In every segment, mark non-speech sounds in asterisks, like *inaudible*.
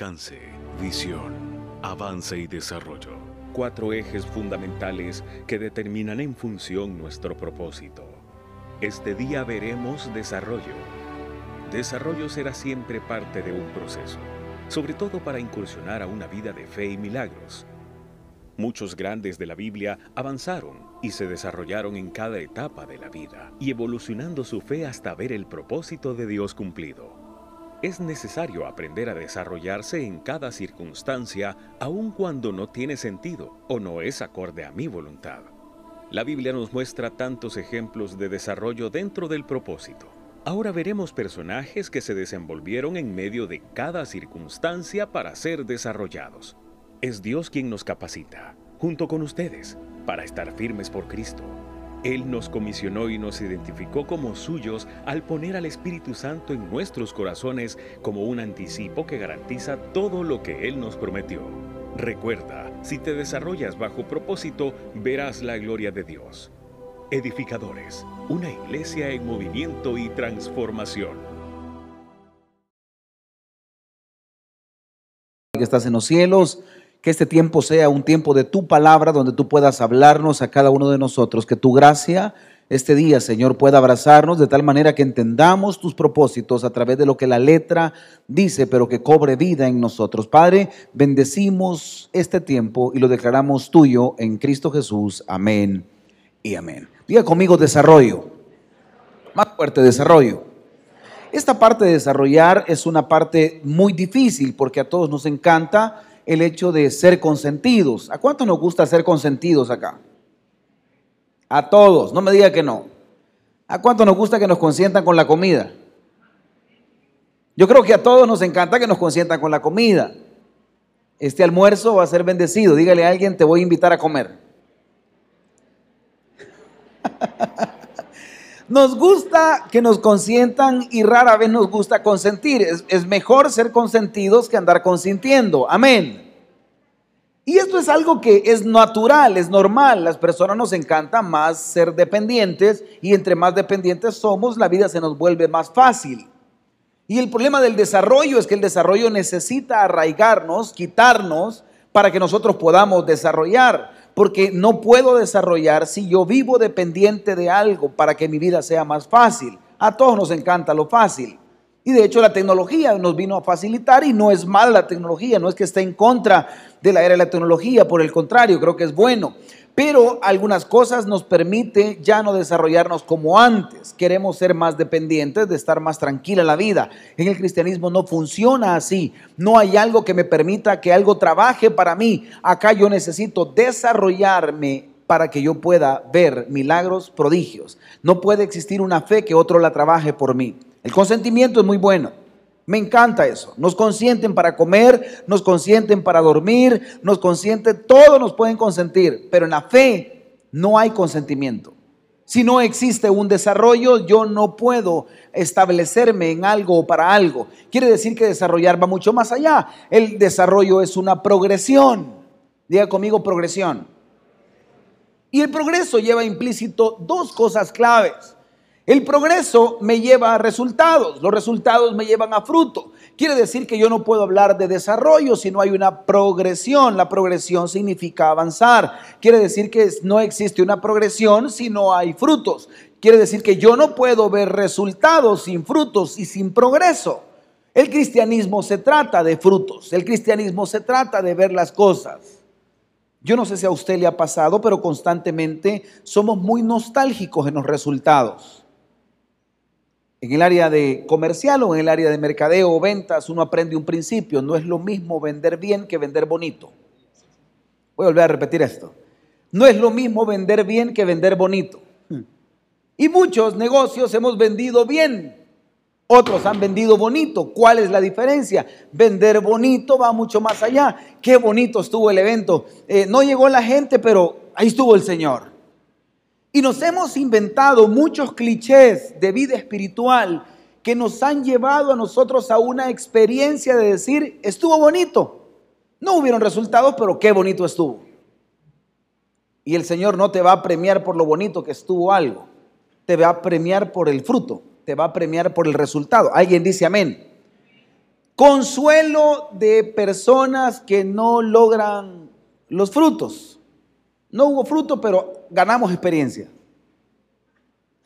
Alcance, visión, avance y desarrollo. Cuatro ejes fundamentales que determinan en función nuestro propósito. Este día veremos desarrollo. Desarrollo será siempre parte de un proceso, sobre todo para incursionar a una vida de fe y milagros. Muchos grandes de la Biblia avanzaron y se desarrollaron en cada etapa de la vida y evolucionando su fe hasta ver el propósito de Dios cumplido. Es necesario aprender a desarrollarse en cada circunstancia, aun cuando no tiene sentido o no es acorde a mi voluntad. La Biblia nos muestra tantos ejemplos de desarrollo dentro del propósito. Ahora veremos personajes que se desenvolvieron en medio de cada circunstancia para ser desarrollados. Es Dios quien nos capacita, junto con ustedes, para estar firmes por Cristo. Él nos comisionó y nos identificó como suyos al poner al Espíritu Santo en nuestros corazones como un anticipo que garantiza todo lo que Él nos prometió. Recuerda, si te desarrollas bajo propósito, verás la gloria de Dios. Edificadores, una iglesia en movimiento y transformación. Que estás en los cielos que este tiempo sea un tiempo de tu palabra donde tú puedas hablarnos a cada uno de nosotros, que tu gracia este día, Señor, pueda abrazarnos de tal manera que entendamos tus propósitos a través de lo que la letra dice, pero que cobre vida en nosotros. Padre, bendecimos este tiempo y lo declaramos tuyo en Cristo Jesús. Amén y amén. Diga conmigo desarrollo. Más fuerte, desarrollo. Esta parte de desarrollar es una parte muy difícil porque a todos nos encanta el hecho de ser consentidos. ¿A cuántos nos gusta ser consentidos acá? A todos, no me diga que no. ¿A cuántos nos gusta que nos consientan con la comida? Yo creo que a todos nos encanta que nos consientan con la comida. Este almuerzo va a ser bendecido. Dígale a alguien, te voy a invitar a comer. *laughs* Nos gusta que nos consientan y rara vez nos gusta consentir. Es, mejor ser consentidos que andar consintiendo. Amén. Y esto es algo que es natural, es normal. Las personas nos encanta más ser dependientes y entre más dependientes somos, la vida se nos vuelve más fácil. Y el problema del desarrollo es que el desarrollo necesita arraigarnos, quitarnos, para que nosotros podamos desarrollar porque no puedo desarrollar si yo vivo dependiente de algo para que mi vida sea más fácil. A todos nos encanta lo fácil. Y de hecho la tecnología nos vino a facilitar y no es mala la tecnología, no es que esté en contra de la era de la tecnología, por el contrario, creo que es bueno pero algunas cosas nos permite ya no desarrollarnos como antes. Queremos ser más dependientes, de estar más tranquila la vida. En el cristianismo no funciona así. No hay algo que me permita que algo trabaje para mí. Acá yo necesito desarrollarme para que yo pueda ver milagros, prodigios. No puede existir una fe que otro la trabaje por mí. El consentimiento es muy bueno. Me encanta eso. Nos consienten para comer, nos consienten para dormir, nos consienten, todo nos pueden consentir, pero en la fe no hay consentimiento. Si no existe un desarrollo, yo no puedo establecerme en algo o para algo. Quiere decir que desarrollar va mucho más allá. El desarrollo es una progresión. Diga conmigo progresión. Y el progreso lleva implícito dos cosas claves. El progreso me lleva a resultados, los resultados me llevan a fruto. Quiere decir que yo no puedo hablar de desarrollo si no hay una progresión. La progresión significa avanzar. Quiere decir que no existe una progresión si no hay frutos. Quiere decir que yo no puedo ver resultados sin frutos y sin progreso. El cristianismo se trata de frutos, el cristianismo se trata de ver las cosas. Yo no sé si a usted le ha pasado, pero constantemente somos muy nostálgicos en los resultados. En el área de comercial o en el área de mercadeo o ventas, uno aprende un principio. No es lo mismo vender bien que vender bonito. Voy a volver a repetir esto. No es lo mismo vender bien que vender bonito. Y muchos negocios hemos vendido bien, otros han vendido bonito. ¿Cuál es la diferencia? Vender bonito va mucho más allá. Qué bonito estuvo el evento. Eh, no llegó la gente, pero ahí estuvo el Señor. Y nos hemos inventado muchos clichés de vida espiritual que nos han llevado a nosotros a una experiencia de decir, estuvo bonito. No hubieron resultados, pero qué bonito estuvo. Y el Señor no te va a premiar por lo bonito que estuvo algo te va a premiar por el fruto, te va a premiar por el resultado. Alguien dice amén. Consuelo de personas que no logran los frutos. No hubo fruto, pero ganamos experiencia.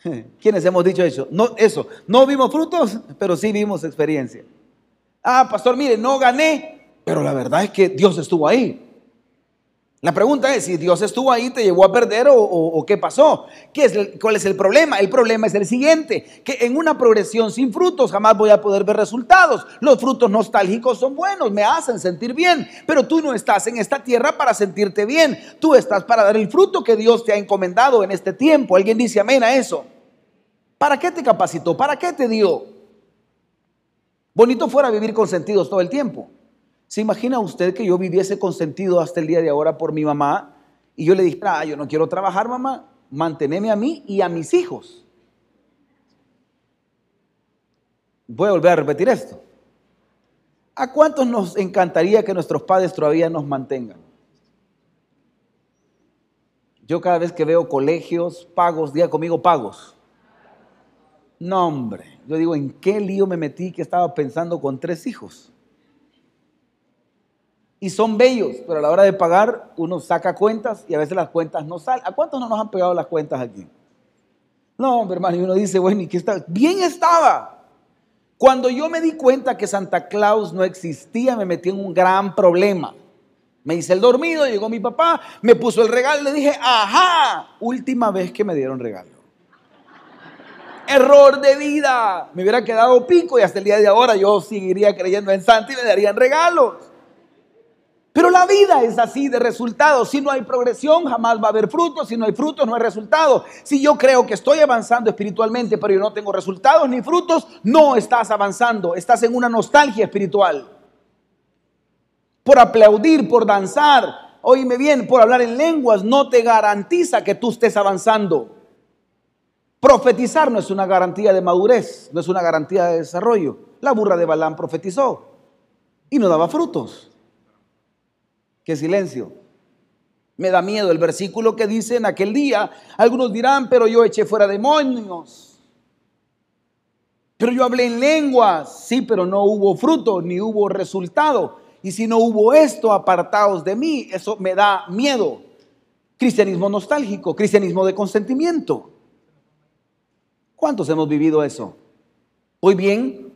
*laughs* ¿Quiénes hemos dicho eso? No, eso, no vimos frutos, pero sí vimos experiencia. Ah, pastor, mire, no gané, pero la verdad es que Dios estuvo ahí. La pregunta es si Dios estuvo ahí, te llevó a perder o, qué pasó. ¿Qué es ¿Cuál es el problema? El problema es el siguiente, que en una progresión sin frutos jamás voy a poder ver resultados. Los frutos nostálgicos son buenos, me hacen sentir bien, pero tú no estás en esta tierra para sentirte bien. Tú estás para dar el fruto que Dios te ha encomendado en este tiempo. ¿Alguien dice amén a eso? ¿Para qué te capacitó? ¿Para qué te dio? Bonito fuera vivir con sentidos todo el tiempo. ¿Se imagina usted que yo viviese consentido hasta el día de ahora por mi mamá y yo le dijera, ah, yo no quiero trabajar, mamá, manteneme a mí y a mis hijos? Voy a volver a repetir esto. ¿A cuántos nos encantaría que nuestros padres todavía nos mantengan? Yo cada vez que veo colegios, pagos, diga conmigo pagos. No, hombre, yo digo, ¿en qué lío me metí que estaba pensando con tres hijos? Y son bellos, pero a la hora de pagar uno saca cuentas y a veces las cuentas no salen. ¿A cuántos no nos han pegado las cuentas aquí? No, hombre, hermano, y uno dice, bueno, ¿y qué está? Bien estaba. Cuando yo me di cuenta que Santa Claus no existía, me metí en un gran problema. Me hice el dormido, llegó mi papá, me puso el regalo le dije, ajá, última vez que me dieron regalo. Error de vida. Me hubiera quedado pico y hasta el día de ahora yo seguiría creyendo en Santa y me darían regalos. Pero la vida es así de resultados. Si no hay progresión, jamás va a haber frutos. Si no hay frutos, no hay resultados. Si yo creo que estoy avanzando espiritualmente, pero yo no tengo resultados ni frutos, no estás avanzando. Estás en una nostalgia espiritual. Por aplaudir, por danzar, oíme bien, por hablar en lenguas, no te garantiza que tú estés avanzando. Profetizar no es una garantía de madurez, no es una garantía de desarrollo. La burra de Balán profetizó y no daba frutos. Qué silencio. Me da miedo el versículo que dice en aquel día, algunos dirán, pero yo eché fuera demonios. Pero yo hablé en lenguas, sí, pero no hubo fruto ni hubo resultado. Y si no hubo esto, apartados de mí, eso me da miedo. Cristianismo nostálgico, cristianismo de consentimiento. ¿Cuántos hemos vivido eso? ¿Voy bien?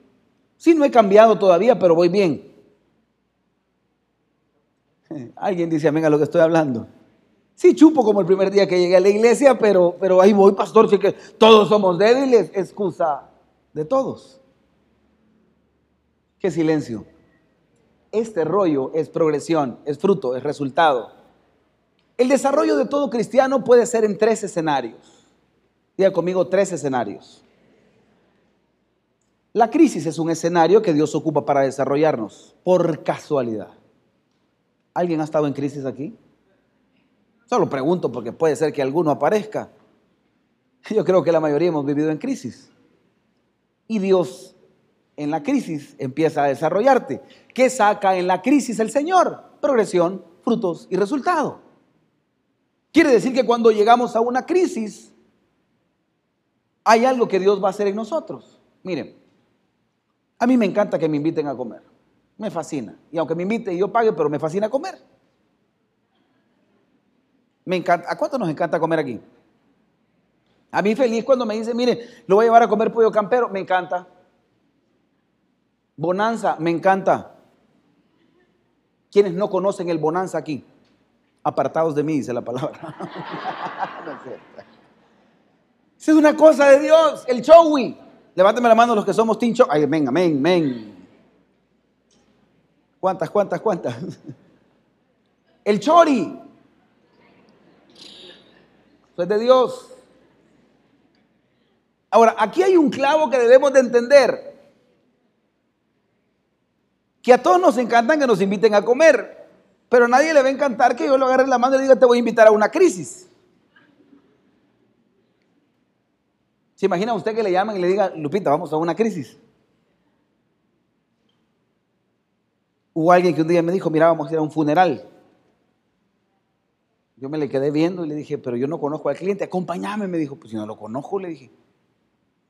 Sí, no he cambiado todavía, pero voy bien. Alguien dice amén a lo que estoy hablando. Sí, chupo como el primer día que llegué a la iglesia, pero, pero ahí voy, pastor, que todos somos débiles, excusa de todos. Qué silencio. Este rollo es progresión, es fruto, es resultado. El desarrollo de todo cristiano puede ser en tres escenarios. Diga conmigo tres escenarios. La crisis es un escenario que Dios ocupa para desarrollarnos por casualidad. ¿Alguien ha estado en crisis aquí? Solo pregunto porque puede ser que alguno aparezca. *laughs* Yo creo que la mayoría hemos vivido en crisis. Y Dios en la crisis empieza a desarrollarte. ¿Qué saca en la crisis el Señor? Progresión, frutos y resultado. Quiere decir que cuando llegamos a una crisis, hay algo que Dios va a hacer en nosotros. Miren, a mí me encanta que me inviten a comer. Me fascina. Y aunque me invite y yo pague, pero me fascina comer. Me encanta. ¿A cuánto nos encanta comer aquí? A mí feliz cuando me dice, mire, lo voy a llevar a comer pollo campero, me encanta. Bonanza, me encanta. Quienes no conocen el bonanza aquí, apartados de mí, dice la palabra. *laughs* no es Esa es una cosa de Dios, el chowi, Levánteme la mano los que somos tincho. Ay, amén, amén, amén. ¿Cuántas, cuántas, cuántas? El chori. Eso es de Dios. Ahora, aquí hay un clavo que debemos de entender. Que a todos nos encantan que nos inviten a comer, pero a nadie le va a encantar que yo lo agarre la mano y le diga, te voy a invitar a una crisis. ¿Se imagina usted que le llaman y le diga, Lupita, vamos a una crisis? Hubo alguien que un día me dijo, mira, vamos a ir a un funeral. Yo me le quedé viendo y le dije, pero yo no conozco al cliente, acompáñame, me dijo, pues si no lo conozco, le dije.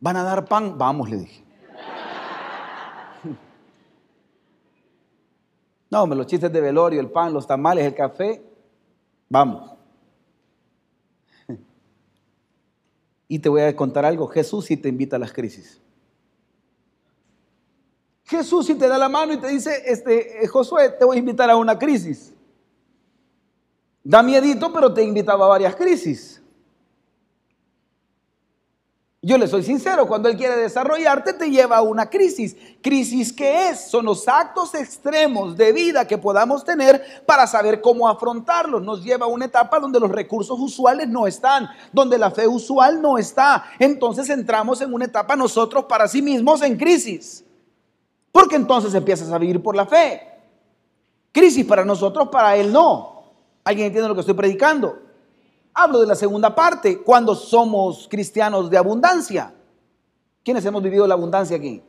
¿Van a dar pan? Vamos, le dije. *laughs* No, me los chistes de velorio, el pan, los tamales, el café, vamos. *laughs* Y te voy a contar algo, Jesús sí te invita a las crisis. Jesús sí te da la mano y te dice, este, eh, Josué, te voy a invitar a una crisis. Da miedito, pero te invitaba a varias crisis. Yo le soy sincero, cuando Él quiere desarrollarte te lleva a una crisis. ¿Crisis qué es? Son los actos extremos de vida que podamos tener para saber cómo afrontarlos. Nos lleva a una etapa donde los recursos usuales no están, donde la fe usual no está. Entonces entramos en una etapa nosotros para sí mismos en crisis. Porque entonces empiezas a vivir por la fe. Crisis para nosotros, para Él no. ¿Alguien entiende lo que estoy predicando? Hablo de la segunda parte, cuando somos cristianos de abundancia. ¿Quiénes hemos vivido la abundancia aquí?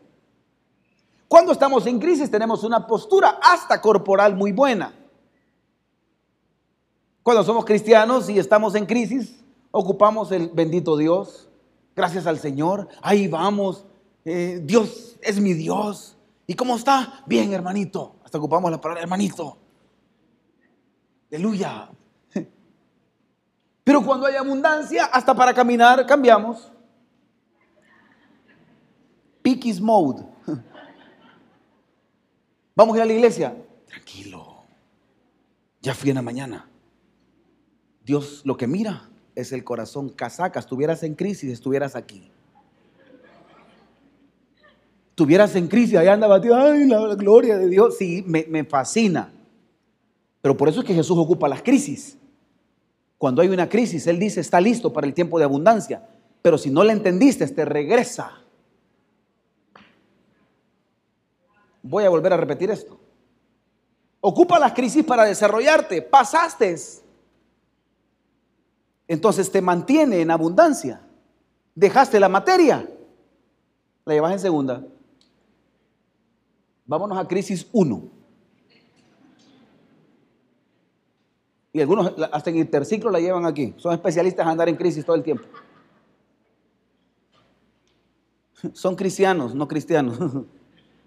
Cuando estamos en crisis tenemos una postura hasta corporal muy buena. Cuando somos cristianos y estamos en crisis, ocupamos el bendito Dios. Gracias al Señor. Ahí vamos. Eh, Dios es mi Dios. ¿Y cómo está? Bien, hermanito. Hasta ocupamos la palabra hermanito. Aleluya. *laughs* Pero cuando hay abundancia, hasta para caminar cambiamos. Piquis mode. *laughs* Vamos a ir a la iglesia. Tranquilo. Ya fui en la mañana. Dios lo que mira es el corazón. Casaca, estuvieras en crisis, estuvieras aquí. Estuvieras en crisis, allá andaba, ay, la gloria de Dios. Sí, me, me fascina. Pero por eso es que Jesús ocupa las crisis. Cuando hay una crisis, Él dice, está listo para el tiempo de abundancia. Pero si no le entendiste, te regresa. Voy a volver a repetir esto. Ocupa las crisis para desarrollarte. Pasaste. Entonces te mantiene en abundancia. Dejaste la materia. La llevas en segunda. Vámonos a crisis 1. Y algunos hasta en interciclo la llevan aquí. Son especialistas en andar en crisis todo el tiempo. *laughs* Son cristianos, no cristianos. *laughs*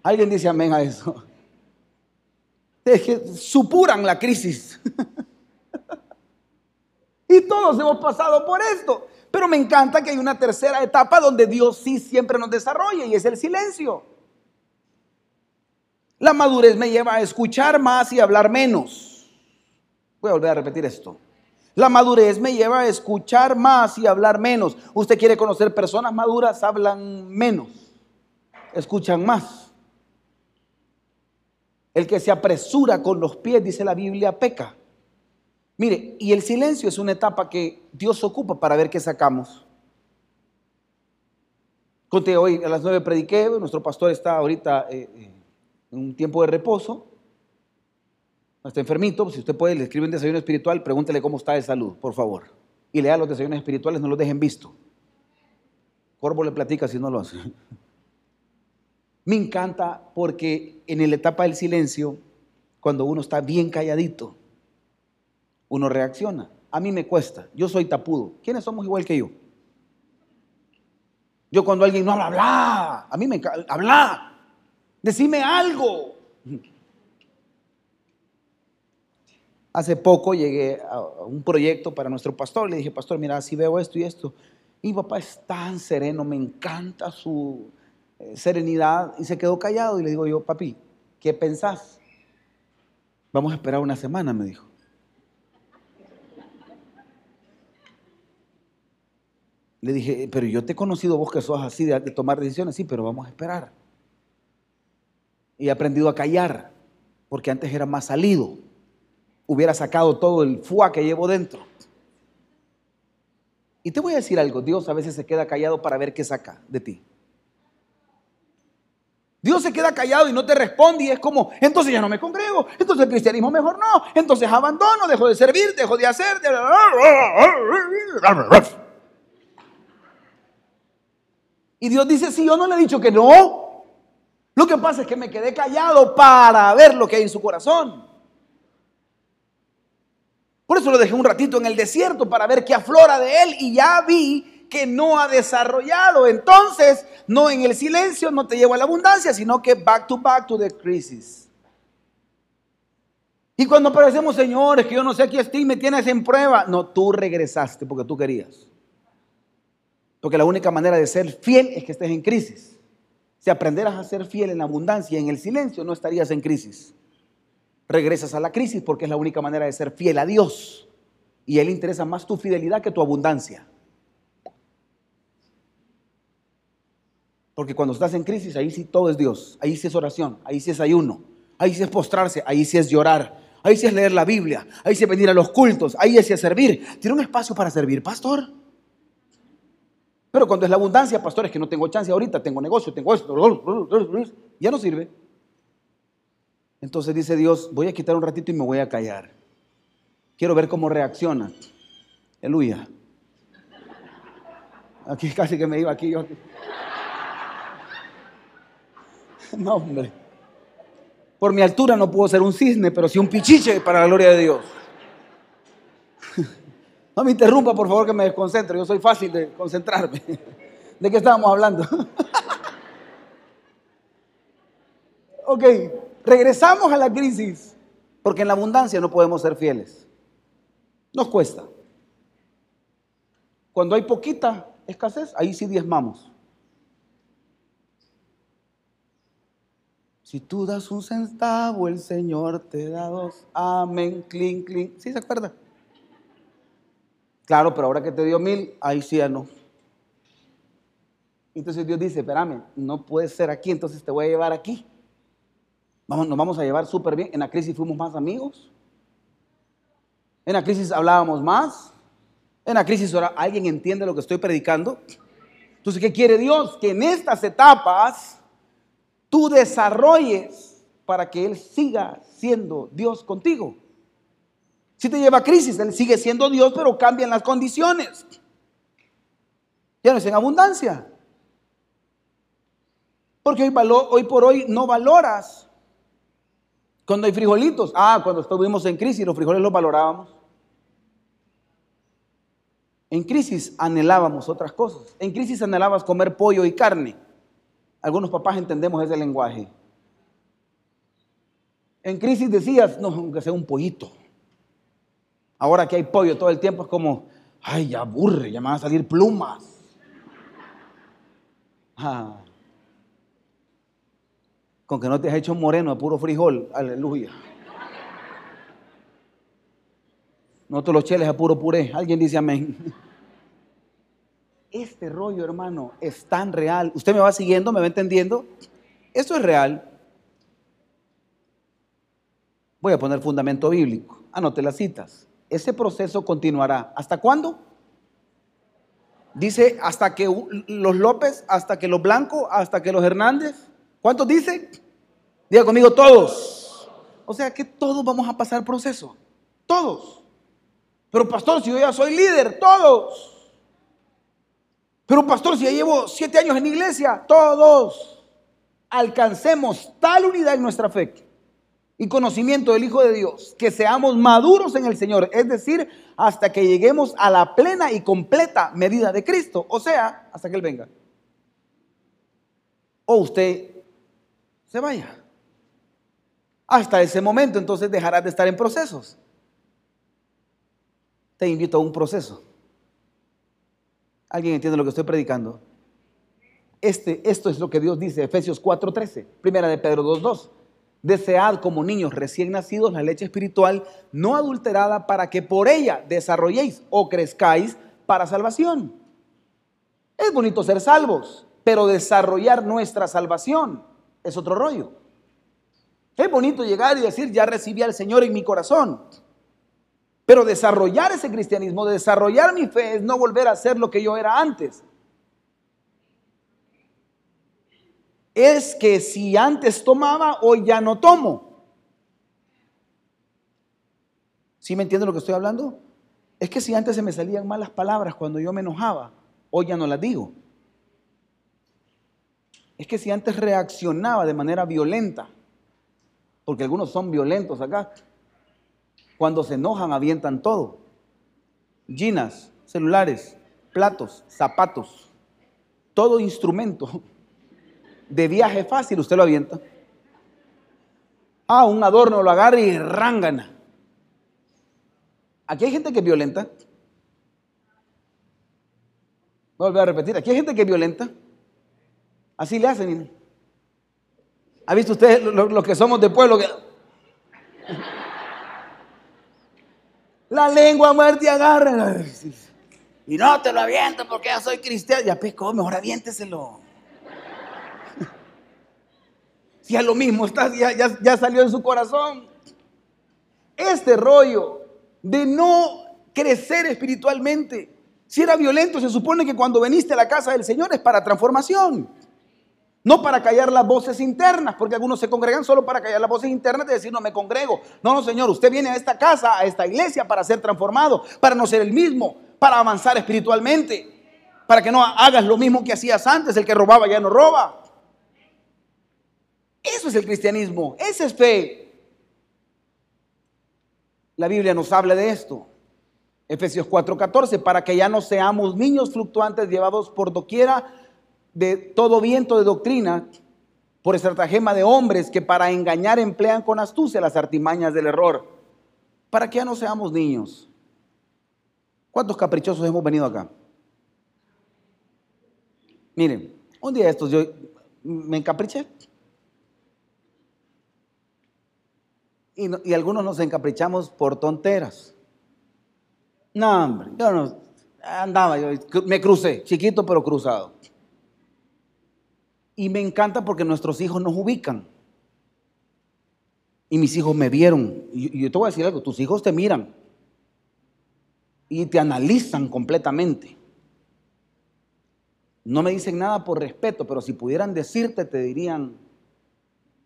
Alguien dice amén a eso. *laughs* Es que supuran la crisis. y todos hemos pasado por esto. Pero me encanta que hay una tercera etapa donde Dios sí siempre nos desarrolla y es el silencio. La madurez me lleva a escuchar más y hablar menos. Voy a volver a repetir esto. La madurez me lleva a escuchar más y hablar menos. Usted quiere conocer personas maduras, hablan menos, escuchan más. El que se apresura con los pies, dice la Biblia, peca. Mire, y el silencio es una etapa que Dios ocupa para ver qué sacamos. Conté hoy a las nueve prediqué, nuestro pastor está ahorita eh, eh, un tiempo de reposo está enfermito, si usted puede, le escribe un desayuno espiritual, pregúntele cómo está de salud, por favor. Y lea los desayunos espirituales, no los dejen visto. Corvo le platica si no lo hace. *laughs* Me encanta porque en la etapa del silencio, cuando uno está bien calladito, uno reacciona. A mí me cuesta, yo soy tapudo. ¿Quiénes somos igual que yo? Yo cuando alguien no habla, habla, a mí me habla, decime algo. Hace poco llegué a un proyecto para nuestro pastor. Le dije, pastor, mira, si veo esto y esto. Y papá es tan sereno, me encanta su eh, serenidad. Y se quedó callado y le digo yo, papi, ¿qué pensás? Vamos a esperar una semana, me dijo. Le dije, pero yo te he conocido vos que sos así de, de tomar decisiones, sí, pero vamos a esperar. Y he aprendido a callar, porque antes era más salido. Hubiera sacado todo el fuá que llevo dentro. Y te voy a decir algo, Dios a veces se queda callado para ver qué saca de ti. Dios se queda callado y no te responde y es como, entonces ya no me congrego, entonces el cristianismo mejor no, entonces abandono, dejo de servir, dejo de hacer. Y Dios dice, si yo no le he dicho que no, lo que pasa es que me quedé callado para ver lo que hay en su corazón. Por eso lo dejé un ratito en el desierto para ver qué aflora de él y ya vi que no ha desarrollado. Entonces, no en el silencio no te lleva a la abundancia, sino que back to back to the crisis. Y cuando aparecemos, señores, que yo no sé aquí estoy, me tienes en prueba. No, tú regresaste porque tú querías. Porque la única manera de ser fiel es que estés en crisis. Si aprenderas a ser fiel en la abundancia y en el silencio, no estarías en crisis. Regresas a la crisis porque es la única manera de ser fiel a Dios. Y a Él interesa más tu fidelidad que tu abundancia. Porque cuando estás en crisis, ahí sí todo es Dios. Ahí sí es oración, ahí sí es ayuno, ahí sí es postrarse, ahí sí es llorar, ahí sí es leer la Biblia, ahí sí es venir a los cultos, ahí sí es servir. Tiene un espacio para servir, pastor. Pero cuando es la abundancia, pastor, es que no tengo chance ahorita, tengo negocio, tengo esto, ya no sirve. Entonces dice Dios, voy a quitar un ratito y me voy a callar. Quiero ver cómo reacciona. Aleluya. Aquí casi que me iba aquí yo. *laughs* No, hombre. Por mi altura no puedo ser un cisne, pero sí un pichiche para la gloria de Dios. No me interrumpa, por favor, que me desconcentro. Yo soy fácil de concentrarme. *laughs* ¿De qué estábamos hablando? *laughs* ok, regresamos a la crisis, porque en la abundancia no podemos ser fieles. Nos cuesta. Cuando hay poquita escasez, ahí sí diezmamos. Si tú das un centavo, el Señor te da dos. Amén, clink, clink. ¿Sí se acuerda? Claro, pero ahora que te dio mil, ahí sí ya no. Entonces Dios dice, espérame, no puedes ser aquí, entonces te voy a llevar aquí. Vamos, nos vamos a llevar súper bien. En la crisis fuimos más amigos. En la crisis hablábamos más. En la crisis ahora alguien entiende lo que estoy predicando. Entonces, ¿qué quiere Dios? Que en estas etapas tú desarrolles para que Él siga siendo Dios contigo. Si te lleva a crisis, Él sigue siendo Dios, pero cambian las condiciones. Ya no es en abundancia. Porque hoy, hoy por hoy no valoras cuando hay frijolitos. Ah, cuando estuvimos en crisis, los frijoles los valorábamos. En crisis anhelábamos otras cosas. En crisis anhelabas comer pollo y carne. Algunos papás entendemos ese lenguaje. En crisis decías, no, aunque sea un pollito. Ahora que hay pollo todo el tiempo es como, ay, ya aburre, ya me van a salir plumas. Ah. Con que no te has hecho moreno de puro frijol, aleluya. No te los cheles a puro puré. Alguien dice amén. Este rollo, hermano, es tan real. ¿Usted me va siguiendo? ¿Me va entendiendo? Esto es real. Voy a poner fundamento bíblico. Anote las citas. Ese proceso continuará. ¿Hasta cuándo? Dice hasta que los López, hasta que los Blanco, hasta que los Hernández. ¿Cuántos dice? Diga conmigo todos. O sea que todos vamos a pasar proceso. Todos. Pero pastor, si yo ya soy líder, todos. Pero pastor, si ya llevo siete años en iglesia, todos alcancemos tal unidad en nuestra fe y conocimiento del Hijo de Dios, que seamos maduros en el Señor, es decir, hasta que lleguemos a la plena y completa medida de Cristo, o sea, hasta que Él venga. O usted se vaya. Hasta ese momento entonces dejarás de estar en procesos. Te invito a un proceso. ¿Alguien entiende lo que estoy predicando? Este, esto es lo que Dios dice, Efesios 4:13, primera de Pedro 2:2. Desead como niños recién nacidos la leche espiritual no adulterada para que por ella desarrolléis o crezcáis para salvación. Es bonito ser salvos, pero desarrollar nuestra salvación es otro rollo. Es bonito llegar y decir, ya recibí al Señor en mi corazón. Pero desarrollar ese cristianismo, desarrollar mi fe es no volver a ser lo que yo era antes. Es que si antes tomaba, hoy ya no tomo. ¿Sí me entienden lo que estoy hablando? Es que si antes se me salían malas palabras cuando yo me enojaba, hoy ya no las digo. Es que si antes reaccionaba de manera violenta, porque algunos son violentos acá, cuando se enojan avientan todo. Ginas, celulares, platos, zapatos, todo instrumento de viaje fácil usted lo avienta. Ah, un adorno lo agarra y rángana. Aquí hay gente que es violenta. Voy a a repetir. Aquí hay gente que es violenta. Así le hacen. ¿Ha visto usted lo, que somos de pueblo? La lengua muerte agarra. Y no te lo aviento porque ya soy cristiano. Ya pescó, mejor aviénteselo. Si es lo mismo, está, ya, ya salió en su corazón. Este rollo de no crecer espiritualmente. Si era violento, se supone que cuando veniste a la casa del Señor es para transformación. No para callar las voces internas, porque algunos se congregan solo para callar las voces internas de decir no me congrego. No, no, Señor, usted viene a esta casa, a esta iglesia para ser transformado, para no ser el mismo, para avanzar espiritualmente, para que no hagas lo mismo que hacías antes, el que robaba ya no roba. Eso es el cristianismo, esa es fe. La Biblia nos habla de esto. Efesios 4:14, para que ya no seamos niños fluctuantes llevados por doquiera de todo viento de doctrina por estratagema de hombres que para engañar emplean con astucia las artimañas del error, para que ya no seamos niños. ¿Cuántos caprichosos hemos venido acá? Miren, un día de estos yo me encapriché. Y, y algunos nos encaprichamos por tonteras. No, hombre, yo no andaba, yo me crucé, chiquito pero cruzado. Y me encanta porque nuestros hijos nos ubican. Y mis hijos me vieron. Y yo te voy a decir algo, tus hijos te miran. Y te analizan completamente. No me dicen nada por respeto, pero si pudieran decirte, te dirían,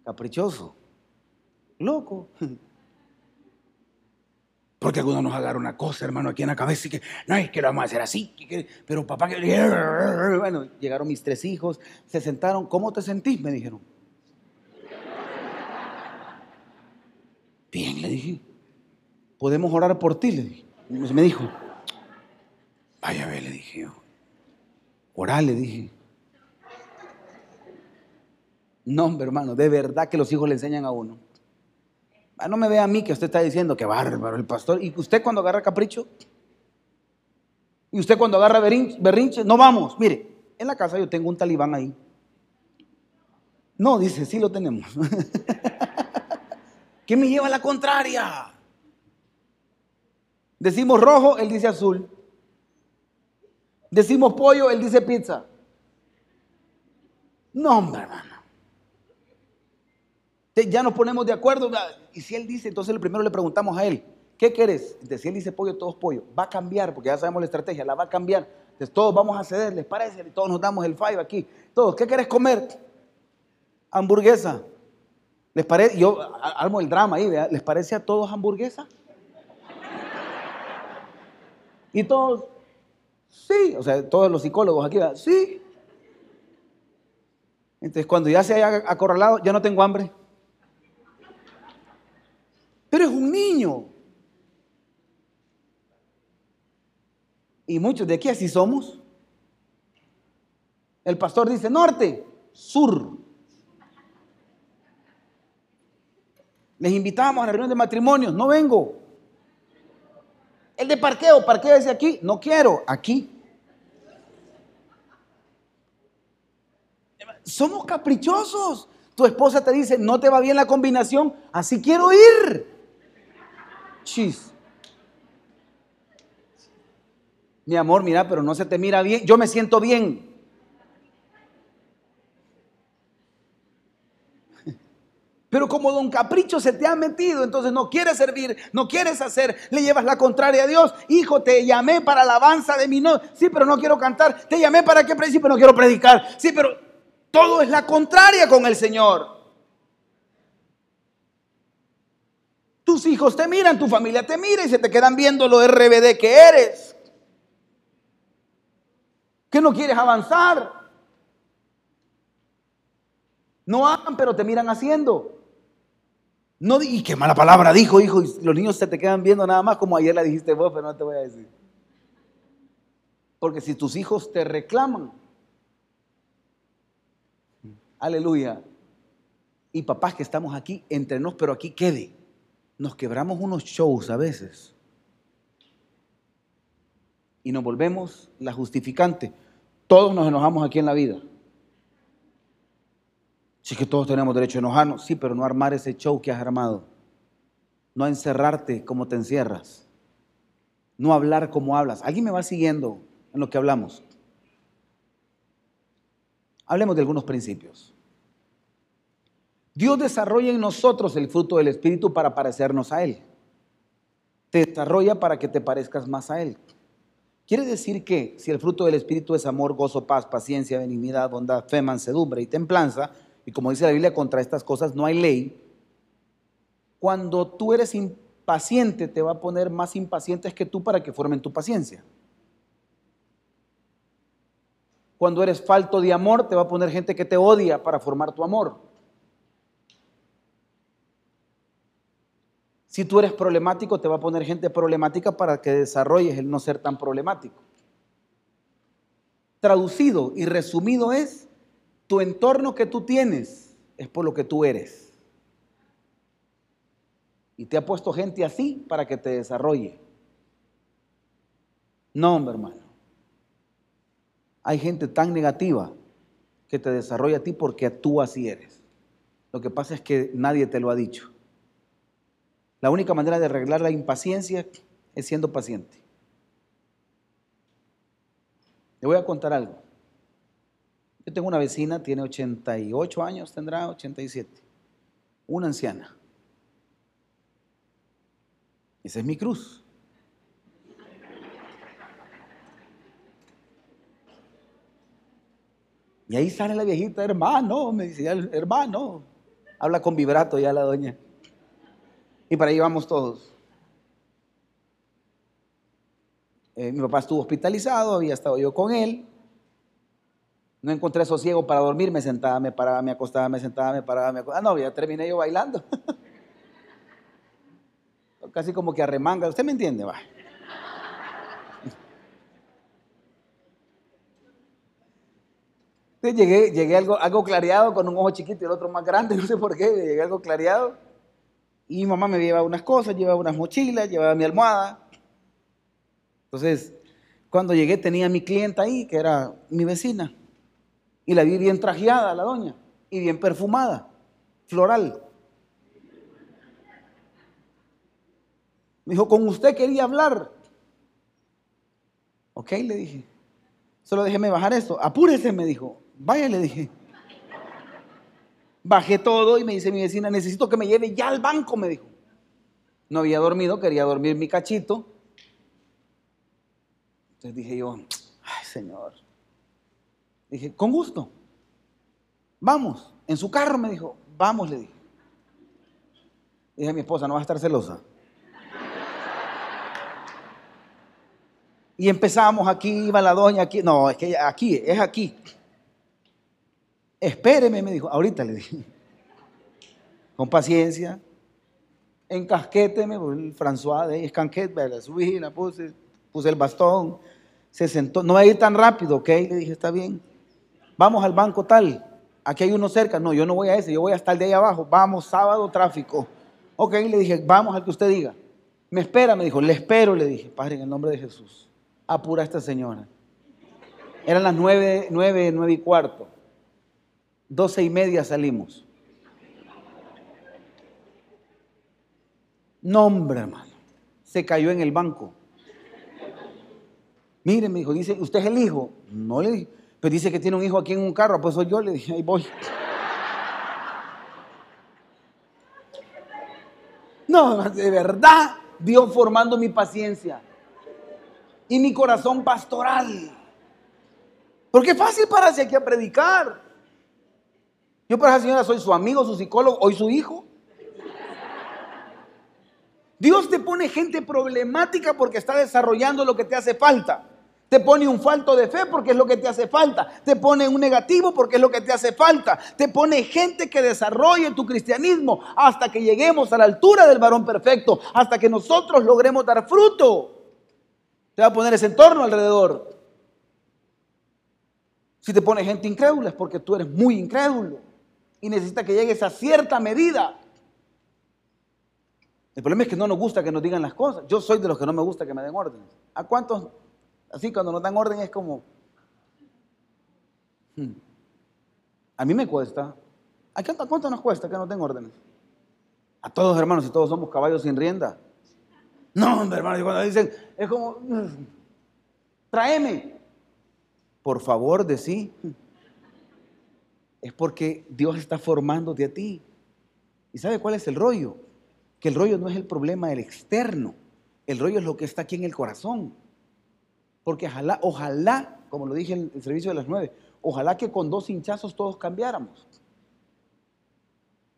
caprichoso, loco. *laughs* Porque algunos nos agarra una cosa, hermano, aquí en la cabeza y que, no, es que lo vamos a hacer así. pero papá, que... *laughs* bueno, llegaron mis tres hijos, se sentaron, ¿cómo te sentís? Me dijeron. *laughs* Bien, le dije, podemos orar por ti, le dije. Me dijo, vaya a ver, le dije yo. Orar, le dije. No, hermano, de verdad que los hijos le enseñan a uno. Ah, no me vea a mí que usted está diciendo que bárbaro el pastor. ¿Y usted cuando agarra capricho? ¿Y usted cuando agarra berrinche? No vamos. Mire, en la casa yo tengo un talibán ahí. No, dice, sí lo tenemos. *laughs* ¿Qué me lleva a la contraria? Decimos rojo, él dice azul. Decimos pollo, él dice pizza. No, hombre, hermano. Ya nos ponemos de acuerdo. Y si él dice, entonces primero le preguntamos a él, ¿qué quieres? si él dice pollo, todos pollo. Va a cambiar, porque ya sabemos la estrategia, la va a cambiar. Entonces todos vamos a ceder, ¿les parece? Todos nos damos el five aquí. Todos, ¿qué quieres comer? Hamburguesa. ¿Les parece? Yo armo el drama ahí, ¿les parece a todos hamburguesa? Y todos, sí, o sea, todos los psicólogos aquí, sí. Entonces, cuando ya se haya acorralado, ya no tengo hambre. Pero es un niño. Y muchos de aquí así somos. El pastor dice norte, sur. Les invitamos a la reunión de matrimonios, no vengo. El de parqueo, parqueo desde aquí, no quiero, aquí. Somos caprichosos. Tu esposa te dice, no te va bien la combinación, así quiero ir. Mi amor, mira, pero no se te mira bien. Yo me siento bien. *laughs* Pero como don Capricho se te ha metido, entonces no quieres servir, no quieres hacer, le llevas la contraria a Dios. Hijo, te llamé para alabanza de mi no. Sí, pero no quiero cantar. Te llamé para que pero no quiero predicar. Sí, pero todo es la contraria con el Señor. Tus hijos te miran, tu familia te mira y se te quedan viendo lo RBD que eres. Que no quieres avanzar. No hagan, pero te miran haciendo. No, y qué mala palabra dijo, hijo, y los niños se te quedan viendo nada más como ayer la dijiste vos, pero no te voy a decir. Porque si tus hijos te reclaman, aleluya, y papás que estamos aquí, entre nos, pero aquí quede, nos quebramos unos shows a veces y nos volvemos la justificante. Todos nos enojamos aquí en la vida. Sí que todos tenemos derecho a enojarnos, sí, pero no armar ese show que has armado. No encerrarte como te encierras. No hablar como hablas. ¿Alguien me va siguiendo en lo que hablamos? Hablemos de algunos principios. Dios desarrolla en nosotros el fruto del Espíritu para parecernos a Él. Te desarrolla para que te parezcas más a Él. Quiere decir que si el fruto del Espíritu es amor, gozo, paz, paciencia, benignidad, bondad, fe, mansedumbre y templanza, y como dice la Biblia, contra estas cosas no hay ley, cuando tú eres impaciente te va a poner más impacientes que tú para que formen tu paciencia. Cuando eres falto de amor te va a poner gente que te odia para formar tu amor. Si tú eres problemático, te va a poner gente problemática para que desarrolles el no ser tan problemático. Traducido y resumido es, tu entorno que tú tienes es por lo que tú eres. Y te ha puesto gente así para que te desarrolle. No, hombre, hermano. Hay gente tan negativa que te desarrolla a ti porque tú así eres. Lo que pasa es que nadie te lo ha dicho. La única manera de arreglar la impaciencia es siendo paciente. Le voy a contar algo. Yo tengo una vecina, tiene 88 años, tendrá 87. Una anciana. Esa es mi cruz. Y ahí sale la viejita, hermano, me dice, hermano. Habla con vibrato ya la doña. Y para ahí vamos todos. Eh, mi papá estuvo hospitalizado, había estado yo con él. No encontré sosiego para dormir, me sentaba, me paraba, me acostaba, me sentaba, me paraba, me acostaba. Ah, no, ya terminé yo bailando. *laughs* Casi como que arremanga. ¿Usted me entiende? Va. Llegué, llegué algo, algo clareado con un ojo chiquito y el otro más grande, *laughs* no sé por qué, llegué algo clareado. Y mi mamá me llevaba unas cosas, llevaba unas mochilas, llevaba mi almohada. Entonces, cuando llegué tenía a mi clienta ahí, que era mi vecina. Y la vi bien trajeada, la doña, y bien perfumada, floral. Me dijo, con usted quería hablar. Ok, le dije. Solo déjeme bajar esto. Apúrese, me dijo. Vaya, le dije. Bajé todo y me dice mi vecina, necesito que me lleve ya al banco, me dijo. No había dormido, quería dormir mi cachito. Entonces dije yo, ay Señor, Dije, con gusto. Vamos. En su carro me dijo, vamos, le dije. Dije a mi esposa, no vas a estar celosa. Y empezamos aquí, iba la doña aquí. No, es que aquí, es aquí. Espéreme, me dijo. Ahorita le dije. Con paciencia. Encasquéteme, el François de escanquet, la subí, la puse, puse el bastón, se sentó. No va a ir tan rápido, ¿ok? Le dije, está bien vamos al banco tal, aquí hay uno cerca, no, yo no voy a ese, yo voy hasta el de ahí abajo, vamos, sábado, tráfico. Ok, le dije, vamos al que usted diga. Me espera, me dijo, le espero, le dije, Padre, en el nombre de Jesús, apura a esta señora. Eran las nueve, nueve, nueve y cuarto. Doce y media salimos. Nombre, hermano. Se cayó en el banco. Mire, me dijo, dice, ¿usted es el hijo? No le dije, pero dice que tiene un hijo aquí en un carro, pues soy yo, le dije, ahí voy. *laughs* No, de verdad, Dios formando mi paciencia y mi corazón pastoral. Porque es fácil pararse aquí a predicar. Yo para esa señora soy su amigo, su psicólogo, hoy su hijo. Dios te pone gente problemática porque está desarrollando lo que te hace falta. Te pone un falto de fe porque es lo que te hace falta. Te pone un negativo porque es lo que te hace falta. Te pone gente que desarrolle tu cristianismo hasta que lleguemos a la altura del varón perfecto, hasta que nosotros logremos dar fruto. Te va a poner ese entorno alrededor. Si te pone gente incrédula es porque tú eres muy incrédulo y necesitas que llegues a cierta medida. El problema es que no nos gusta que nos digan las cosas. Yo soy de los que no me gusta que me den órdenes. ¿A cuántos Así cuando nos dan orden es como... Hmm, a mí me cuesta. ¿A cuánto nos cuesta que nos den órdenes? A todos hermanos, y todos somos caballos sin rienda. No, hermano, cuando dicen, es como, tráeme. Por favor, de sí. Es porque Dios está formándote a ti. ¿Y sabe cuál es el rollo? Que el rollo no es el problema del externo. El rollo es lo que está aquí en el corazón. Porque ojalá, ojalá, como lo dije en el servicio de las nueve, ojalá que con dos hinchazos todos cambiáramos.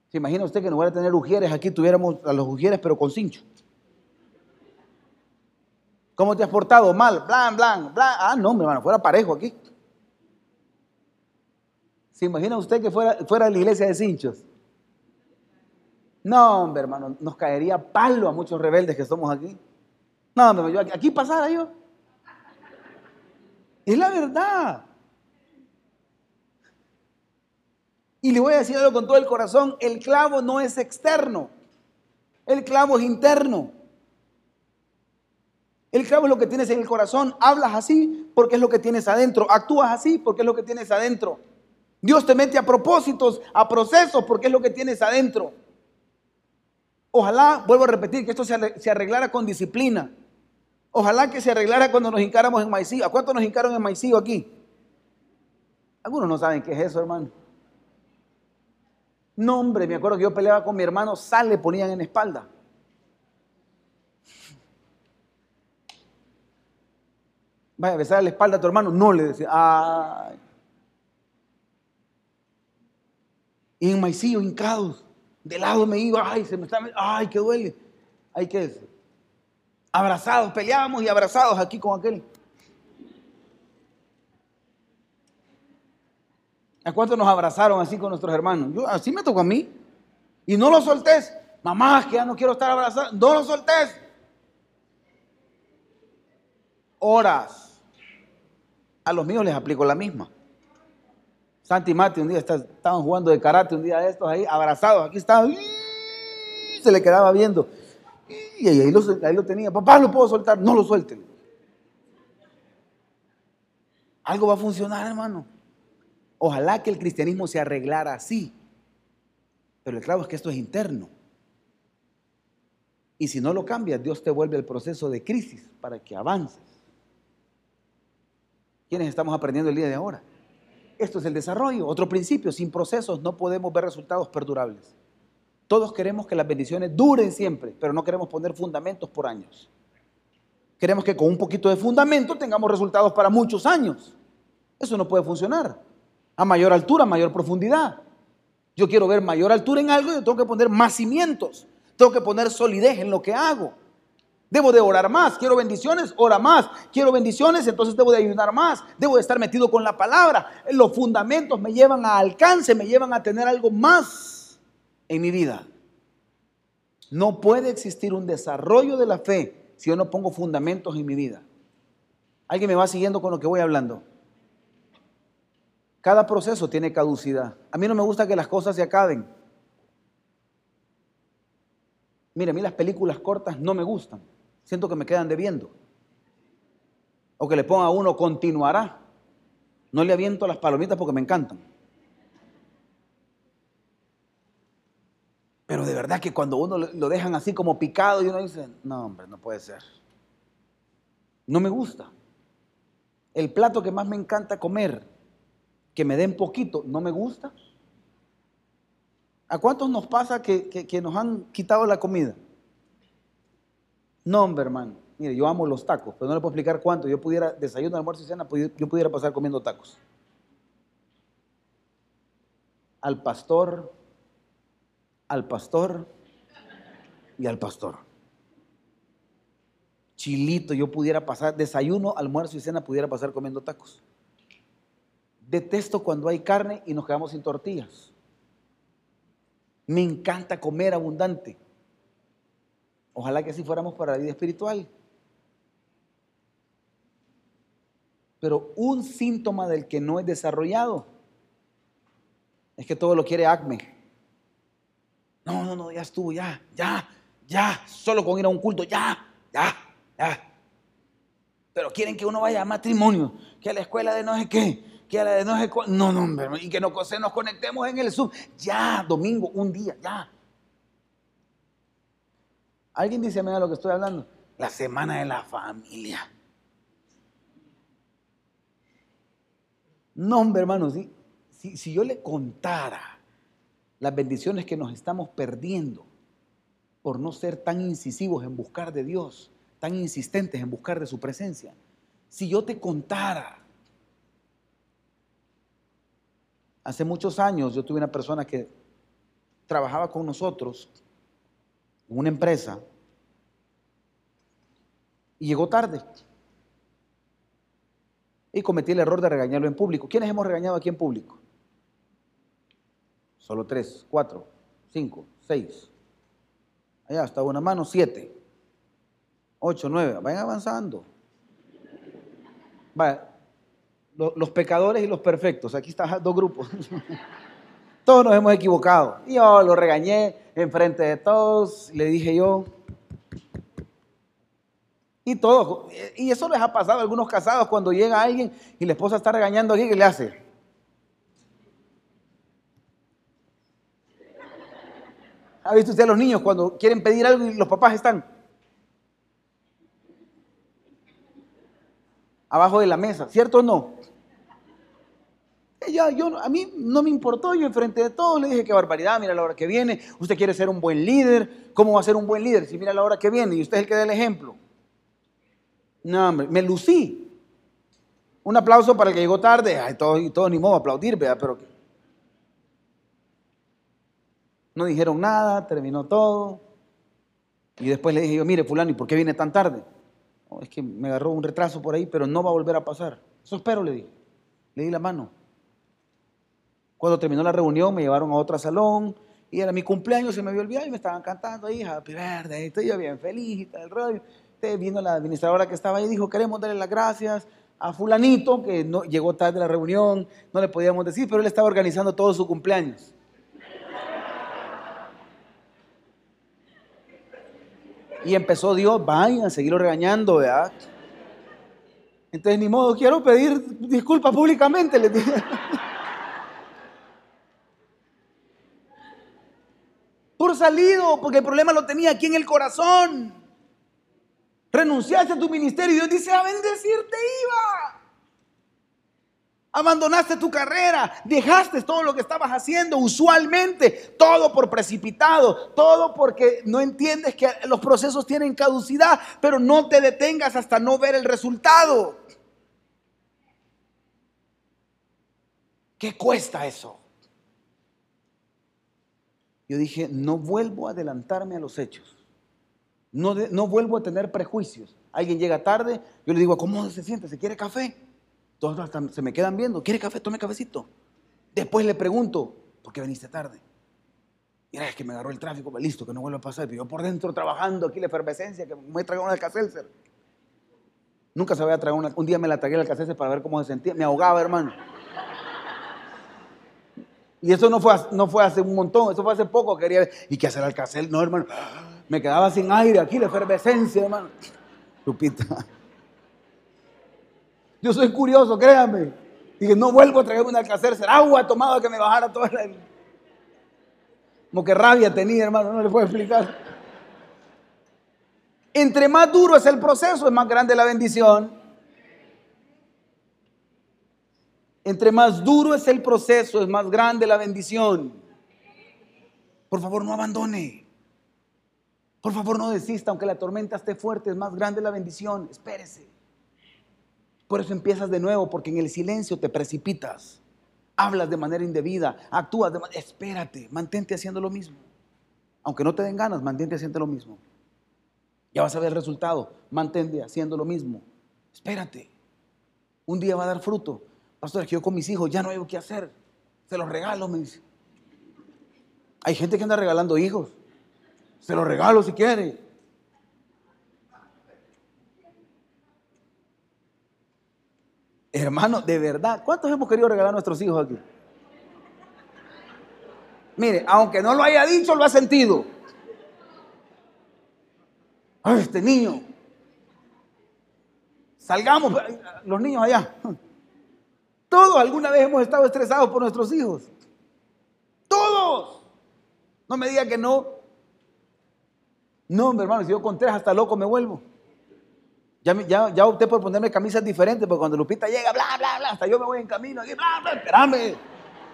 ¿Se imagina usted que en lugar de tener ujieres aquí tuviéramos a los ujieres pero con cincho? ¿Cómo te has portado? Mal, blan, blan, blan. Ah, no, mi hermano, fuera parejo aquí. ¿Se imagina usted que fuera, fuera la iglesia de cinchos? No, hombre, hermano, nos caería palo a muchos rebeldes que somos aquí. No, hombre, yo aquí pasara yo. Es la verdad. Y le voy a decir algo con todo el corazón, el clavo no es externo, el clavo es interno. El clavo es lo que tienes en el corazón, hablas así porque es lo que tienes adentro, actúas así porque es lo que tienes adentro. Dios te mete a propósitos, a procesos porque es lo que tienes adentro. Ojalá, vuelvo a repetir, que esto se arreglara con disciplina. Ojalá que se arreglara cuando nos hincáramos en Maicillo. ¿A cuánto nos hincaron en Maicillo aquí? Algunos no saben qué es eso, hermano. No, hombre, me acuerdo que yo peleaba con mi hermano, sal le ponían en la espalda. Vaya a besar la espalda a tu hermano. No, le decía. Ay. Y en Maicillo, hincados. De lado me iba, ay, se me está. Ay, qué duele. Ay, ¿qué es? Abrazados, peleábamos y abrazados aquí con aquel. ¿A cuántos nos abrazaron así con nuestros hermanos? Yo, así me tocó a mí. Y no lo soltés. Mamá, que ya no quiero estar abrazado. No lo soltés. Horas. A los míos les aplico la misma. Santi y Mati un día estaban jugando de karate, un día de estos ahí, abrazados. Aquí estaban. Se le quedaba viendo. Y ahí lo, tenía. Papá, ¿lo puedo soltar? No lo suelten. Algo va a funcionar, hermano. Ojalá que el cristianismo se arreglara así. Pero el claro es que esto es interno. Y si no lo cambias, Dios te vuelve al proceso de crisis para que avances. ¿Quiénes estamos aprendiendo el día de ahora? Esto es el desarrollo, otro principio. Sin procesos no podemos ver resultados perdurables. Todos queremos que las bendiciones duren siempre, pero no queremos poner fundamentos por años. Queremos que con un poquito de fundamento tengamos resultados para muchos años. Eso no puede funcionar. A mayor altura, mayor profundidad. Yo quiero ver mayor altura en algo yo tengo que poner más cimientos. Tengo que poner solidez en lo que hago. Debo de orar más. Quiero bendiciones, ora más. Quiero bendiciones, entonces debo de ayudar más. Debo de estar metido con la palabra. Los fundamentos me llevan a alcance, me llevan a tener algo más en mi vida. No puede existir un desarrollo de la fe si yo no pongo fundamentos en mi vida. ¿Alguien me va siguiendo con lo que voy hablando? Cada proceso tiene caducidad. A mí no me gusta que las cosas se acaben. Mire, a mí las películas cortas no me gustan. Siento que me quedan debiendo. O que le ponga uno continuará. No le aviento las palomitas porque me encantan. Pero de verdad que cuando uno lo dejan así como picado y uno dice, no hombre, no puede ser. No me gusta. El plato que más me encanta comer, que me den poquito, no me gusta. ¿A cuántos nos pasa que, que nos han quitado la comida? No, hombre, hermano. Mire, yo amo los tacos, pero no le puedo explicar cuánto. Yo pudiera, desayuno, almuerzo y cena, yo pudiera pasar comiendo tacos. Al pastor, al pastor y al pastor. Chilito, yo pudiera pasar, desayuno, almuerzo y cena, pudiera pasar comiendo tacos. Detesto cuando hay carne y nos quedamos sin tortillas. Me encanta comer abundante. Ojalá que así fuéramos para la vida espiritual. Pero un síntoma del que no es desarrollado es que todo lo quiere acme. No, no, no, ya estuvo, ya, ya, ya, solo con ir a un culto, ya, ya, ya. Pero quieren que uno vaya a matrimonio, que a la escuela de no sé qué, que a la de no sé cuál. No, no, hombre, y que nos, nos conectemos en el Zoom. Ya, domingo, un día, ya. ¿Alguien dice a mí lo que estoy hablando? La semana de la familia. No, hombre, hermanos, si, si yo le contara las bendiciones que nos estamos perdiendo por no ser tan incisivos en buscar de Dios, tan insistentes en buscar de su presencia, si yo te contara, hace muchos años yo tuve una persona que trabajaba con nosotros en una empresa y llegó tarde. Y cometí el error de regañarlo en público. ¿Quiénes hemos regañado aquí en público? Solo tres, cuatro, cinco, seis. Allá está una mano, siete. Ocho, nueve. Vayan avanzando. Los pecadores y los perfectos. Aquí están dos grupos. *laughs* Todos nos hemos equivocado. Yo lo regañé en frente de todos. Le dije yo, y todo. Y eso les ha pasado a algunos casados cuando llega alguien y la esposa está regañando aquí, ¿qué le hace? ¿Ha visto usted a los niños cuando quieren pedir algo y los papás están abajo de la mesa? ¿Cierto o no? Ya, yo, a mí no me importó, yo enfrente de todos le dije qué barbaridad, mira la hora que viene, usted quiere ser un buen líder, ¿cómo va a ser un buen líder si mira la hora que viene y usted es el que da el ejemplo? No, hombre, me lucí. Un aplauso para el que llegó tarde. Ay, todo, todo ni modo aplaudir, ¿verdad? Pero no dijeron nada, terminó todo. Y después le dije yo, mire, fulano, ¿y por qué viene tan tarde? es que me agarró un retraso por ahí, pero no va a volver a pasar. Eso espero, le dije. Le di la mano. Cuando terminó la reunión, me llevaron a otro salón y era mi cumpleaños, se me había olvidado y me estaban cantando ahí, Happy Birthday, estoy yo bien feliz y tal, el rollo vino la administradora que estaba ahí y dijo, queremos darle las gracias a fulanito, que no, llegó tarde a la reunión, no le podíamos decir, pero él estaba organizando todo su cumpleaños. Y empezó Dios, vayan a seguirlo regañando, ¿verdad? Entonces, ni modo, quiero pedir disculpas públicamente, le dije. Por salido, porque el problema lo tenía aquí en el corazón. Renunciaste a tu ministerio y Dios dice, a bendecirte iba. Abandonaste tu carrera, dejaste todo lo que estabas haciendo usualmente, todo por precipitado, todo porque no entiendes que los procesos tienen caducidad, pero no te detengas hasta no ver el resultado. ¿Qué cuesta eso? Yo dije, no vuelvo a adelantarme a los hechos. No, no vuelvo a tener prejuicios. Alguien llega tarde, yo le digo, ¿cómo se siente? ¿Se quiere café? Todos se me quedan viendo, ¿quiere café? Tome cafecito. Después le pregunto, ¿por qué viniste tarde? Mira, es que me agarró el tráfico, pues, listo, que no vuelva a pasar. Yo por dentro trabajando aquí la efervescencia, que me traído una Alcacelser. Nunca se había traído una. Un día me la tragué el Alcacelser para ver cómo se sentía. Me ahogaba, hermano. Y eso no fue, no fue hace un montón, eso fue hace poco. Quería ¿y qué hacer Alcacelser? No, hermano. Me quedaba sin aire aquí, la efervescencia, hermano. Lupita. Yo soy curioso, créame. Dije, no vuelvo a traerme una ser agua tomado que me bajara toda la... Como que rabia tenía, hermano, no le puedo explicar. Entre más duro es el proceso, es más grande la bendición. Entre más duro es el proceso, es más grande la bendición. Por favor, no abandone. Por favor, no desista, aunque la tormenta esté fuerte, es más grande la bendición. Espérese. Por eso empiezas de nuevo, porque en el silencio te precipitas. Hablas de manera indebida, actúas de manera... Espérate, mantente haciendo lo mismo. Aunque no te den ganas, mantente haciendo lo mismo. Ya vas a ver el resultado. Mantente haciendo lo mismo. Espérate. Un día va a dar fruto. Pastor, que yo con mis hijos ya no hay qué hacer. Se los regalo, me dice. Hay gente que anda regalando hijos. Se los regalo si quiere. Hermano, de verdad, ¿cuántos hemos querido regalar a nuestros hijos aquí? Mire, aunque no lo haya dicho, lo ha sentido. Ay, este niño. Salgamos, los niños allá. Todos alguna vez hemos estado estresados por nuestros hijos. Todos. No me diga que no. No, mi hermano, si yo con tres hasta loco me vuelvo. Ya, ya, ya, opté por ponerme camisas diferentes, porque cuando Lupita llega, bla, bla, bla, hasta yo me voy en camino, y bla, bla, espérame.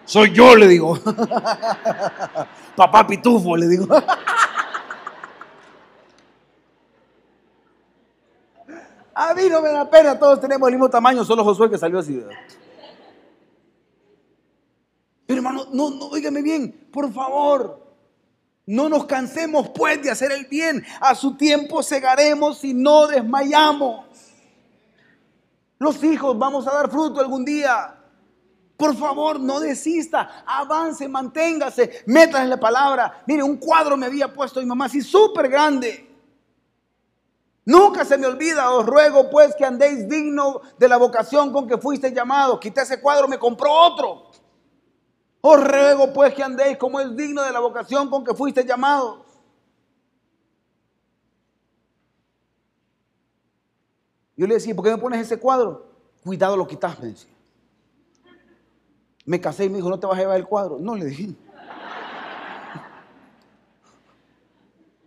Soy yo, le digo. *laughs* Papá Pitufo, le digo. *laughs* A mí no me da pena, todos tenemos el mismo tamaño, solo Josué que salió así. Pero hermano, no, no, óigame bien, por favor. No nos cansemos pues de hacer el bien. A su tiempo segaremos y no desmayamos. Los hijos vamos a dar fruto algún día. Por favor, no desista, avance, manténgase, métase en la palabra. Mire, un cuadro me había puesto mi mamá así súper grande. Nunca se me olvida, os ruego pues que andéis digno de la vocación con que fuiste llamado. Quité ese cuadro, me compró otro. Os ruego pues que andéis como es digno de la vocación con que fuiste llamados. Yo le decía, ¿por qué me pones ese cuadro? Cuidado lo quitas, me decía. Me casé y me dijo, no te vas a llevar el cuadro. No, le dije.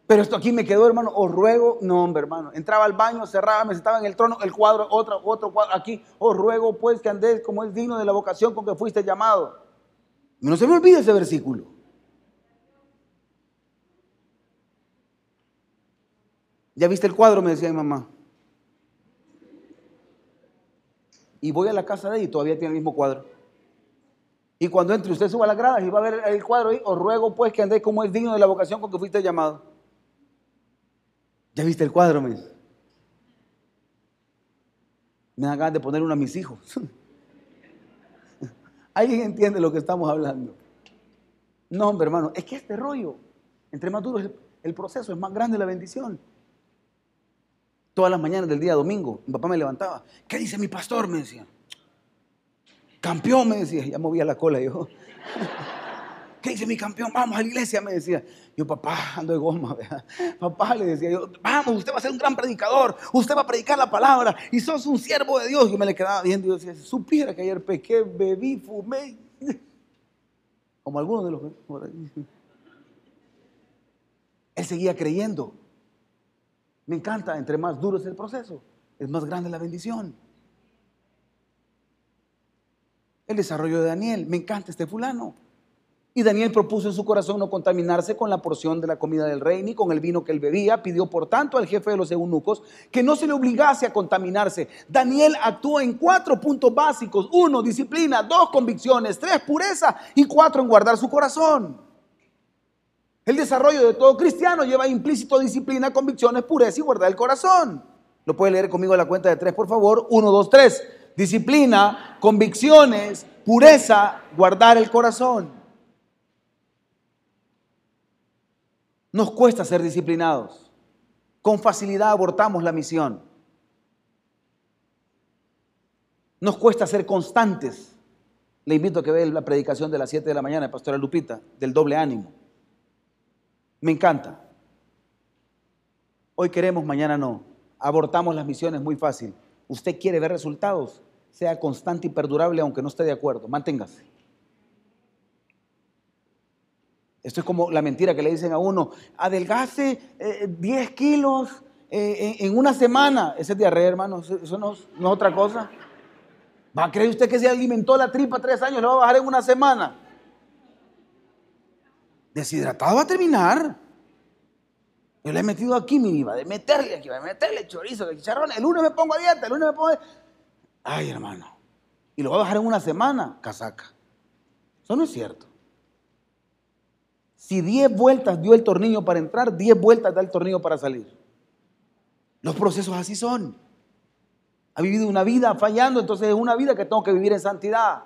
Pero esto aquí me quedó, hermano, os ruego, no, hombre, hermano. Entraba al baño, cerraba, me sentaba en el trono, el cuadro, otro, otro cuadro, aquí. Os ruego, pues, que andéis como es digno de la vocación con que fuiste llamado. No se me olvide ese versículo. ¿Ya viste el cuadro? Me decía mi mamá. Y voy a la casa de ella y todavía tiene el mismo cuadro. Y cuando entre usted suba a las gradas y va a ver el cuadro ahí, os ruego pues que andéis como es digno de la vocación con que fuiste llamado. ¿Ya viste el cuadro? Me dice. Me dan ganas de poner uno a mis hijos. *laughs* ¿Alguien entiende lo que estamos hablando? No, hombre, hermano, es que este rollo, entre más duro es el proceso, es más grande la bendición. Todas las mañanas del día domingo, mi papá me levantaba. ¿Qué dice mi pastor? Me decía. Campeón, me decía. Ya movía la cola yo. *laughs* ¿Qué dice mi campeón? Vamos a la iglesia, me decía. Yo, papá, ando de goma. Papá, le decía yo, vamos, usted va a ser un gran predicador. Usted va a predicar la palabra y sos un siervo de Dios. Y me le quedaba viendo y yo decía, supiera que ayer pequé, bebí, fumé. Como algunos de los que Él seguía creyendo. Me encanta, entre más duro es el proceso, es más grande la bendición. El desarrollo de Daniel, me encanta este fulano. Y Daniel propuso en su corazón no contaminarse con la porción de la comida del rey ni con el vino que él bebía. Pidió por tanto al jefe de los eunucos que no se le obligase a contaminarse. Daniel actuó en cuatro puntos básicos. Uno, disciplina. Dos, convicciones. Tres, pureza. Y cuatro, en guardar su corazón. El desarrollo de todo cristiano lleva implícito disciplina, convicciones, pureza y guardar el corazón. Lo puede leer conmigo la cuenta de tres, por favor. Uno, dos, tres. Disciplina, convicciones, pureza, guardar el corazón. Nos cuesta ser disciplinados. Con facilidad abortamos la misión. Nos cuesta ser constantes. Le invito a que vea la predicación de las 7 de la mañana de Pastora Lupita, del doble ánimo. Me encanta. Hoy queremos, mañana no. Abortamos las misiones muy fácil. Usted quiere ver resultados, sea constante y perdurable aunque no esté de acuerdo. Manténgase. Esto es como la mentira que le dicen a uno, adelgase 10 eh, kilos eh, en, una semana. Ese es diarrea, hermano, eso no, es otra cosa. ¿Va a creer usted que se alimentó la tripa tres años, le va a bajar en una semana? Deshidratado va a terminar. Yo le he metido aquí, mi va de meterle aquí, va a meterle chorizo, chicharrón. El lunes me pongo a dieta, el lunes me pongo. A... Ay, hermano. Y lo va a bajar en una semana, casaca. Eso no es cierto. Si 10 vueltas dio el tornillo para entrar, 10 vueltas da el tornillo para salir. Los procesos así son. Ha vivido una vida fallando, entonces es una vida que tengo que vivir en santidad.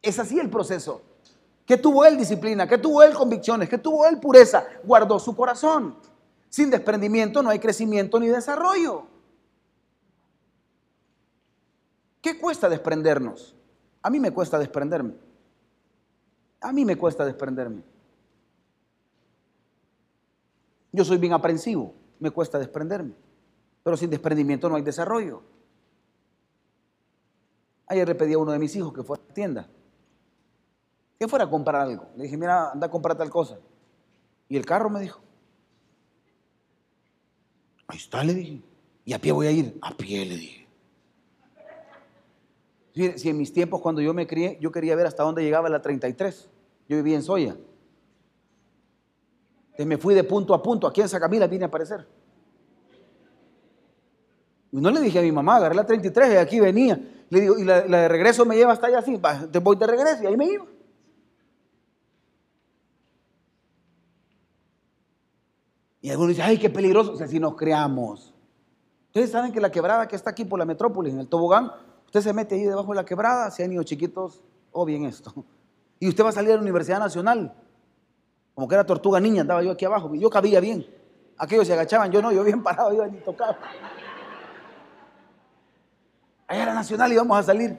Es así el proceso. ¿Qué tuvo él disciplina? ¿Qué tuvo él convicciones? ¿Qué tuvo él pureza? Guardó su corazón. Sin desprendimiento no hay crecimiento ni desarrollo. ¿Qué cuesta desprendernos? A mí me cuesta desprenderme. A mí me cuesta desprenderme. Yo soy bien aprensivo, me cuesta desprenderme. Pero sin desprendimiento no hay desarrollo. Ayer le pedí a uno de mis hijos que fuera a la tienda, que fuera a comprar algo. Le dije, mira, anda a comprar tal cosa. Y el carro me dijo. Ahí está, le dije. Y a pie voy a ir. A pie, le dije. Si en mis tiempos, cuando yo me crié, yo quería ver hasta dónde llegaba la 33. Yo vivía en Soya. Entonces me fui de punto a punto. Aquí en Sacamila vine a aparecer. Y no le dije a mi mamá, agarré la 33 y aquí venía. Le digo, y la, de regreso me lleva hasta allá así. Te voy de regreso y ahí me iba. Y algunos dicen, ay, qué peligroso. O sea, si nos creamos. Ustedes saben que la quebrada que está aquí por la metrópolis, en el tobogán, usted se mete ahí debajo de la quebrada, si hay niños chiquitos, o bien esto. Y usted va a salir a la Universidad Nacional. Como que era tortuga niña, andaba yo aquí abajo. Yo cabía bien. Aquellos se agachaban, yo no, yo bien *laughs* parado, yo ni tocaba. Allá era Nacional y vamos a salir.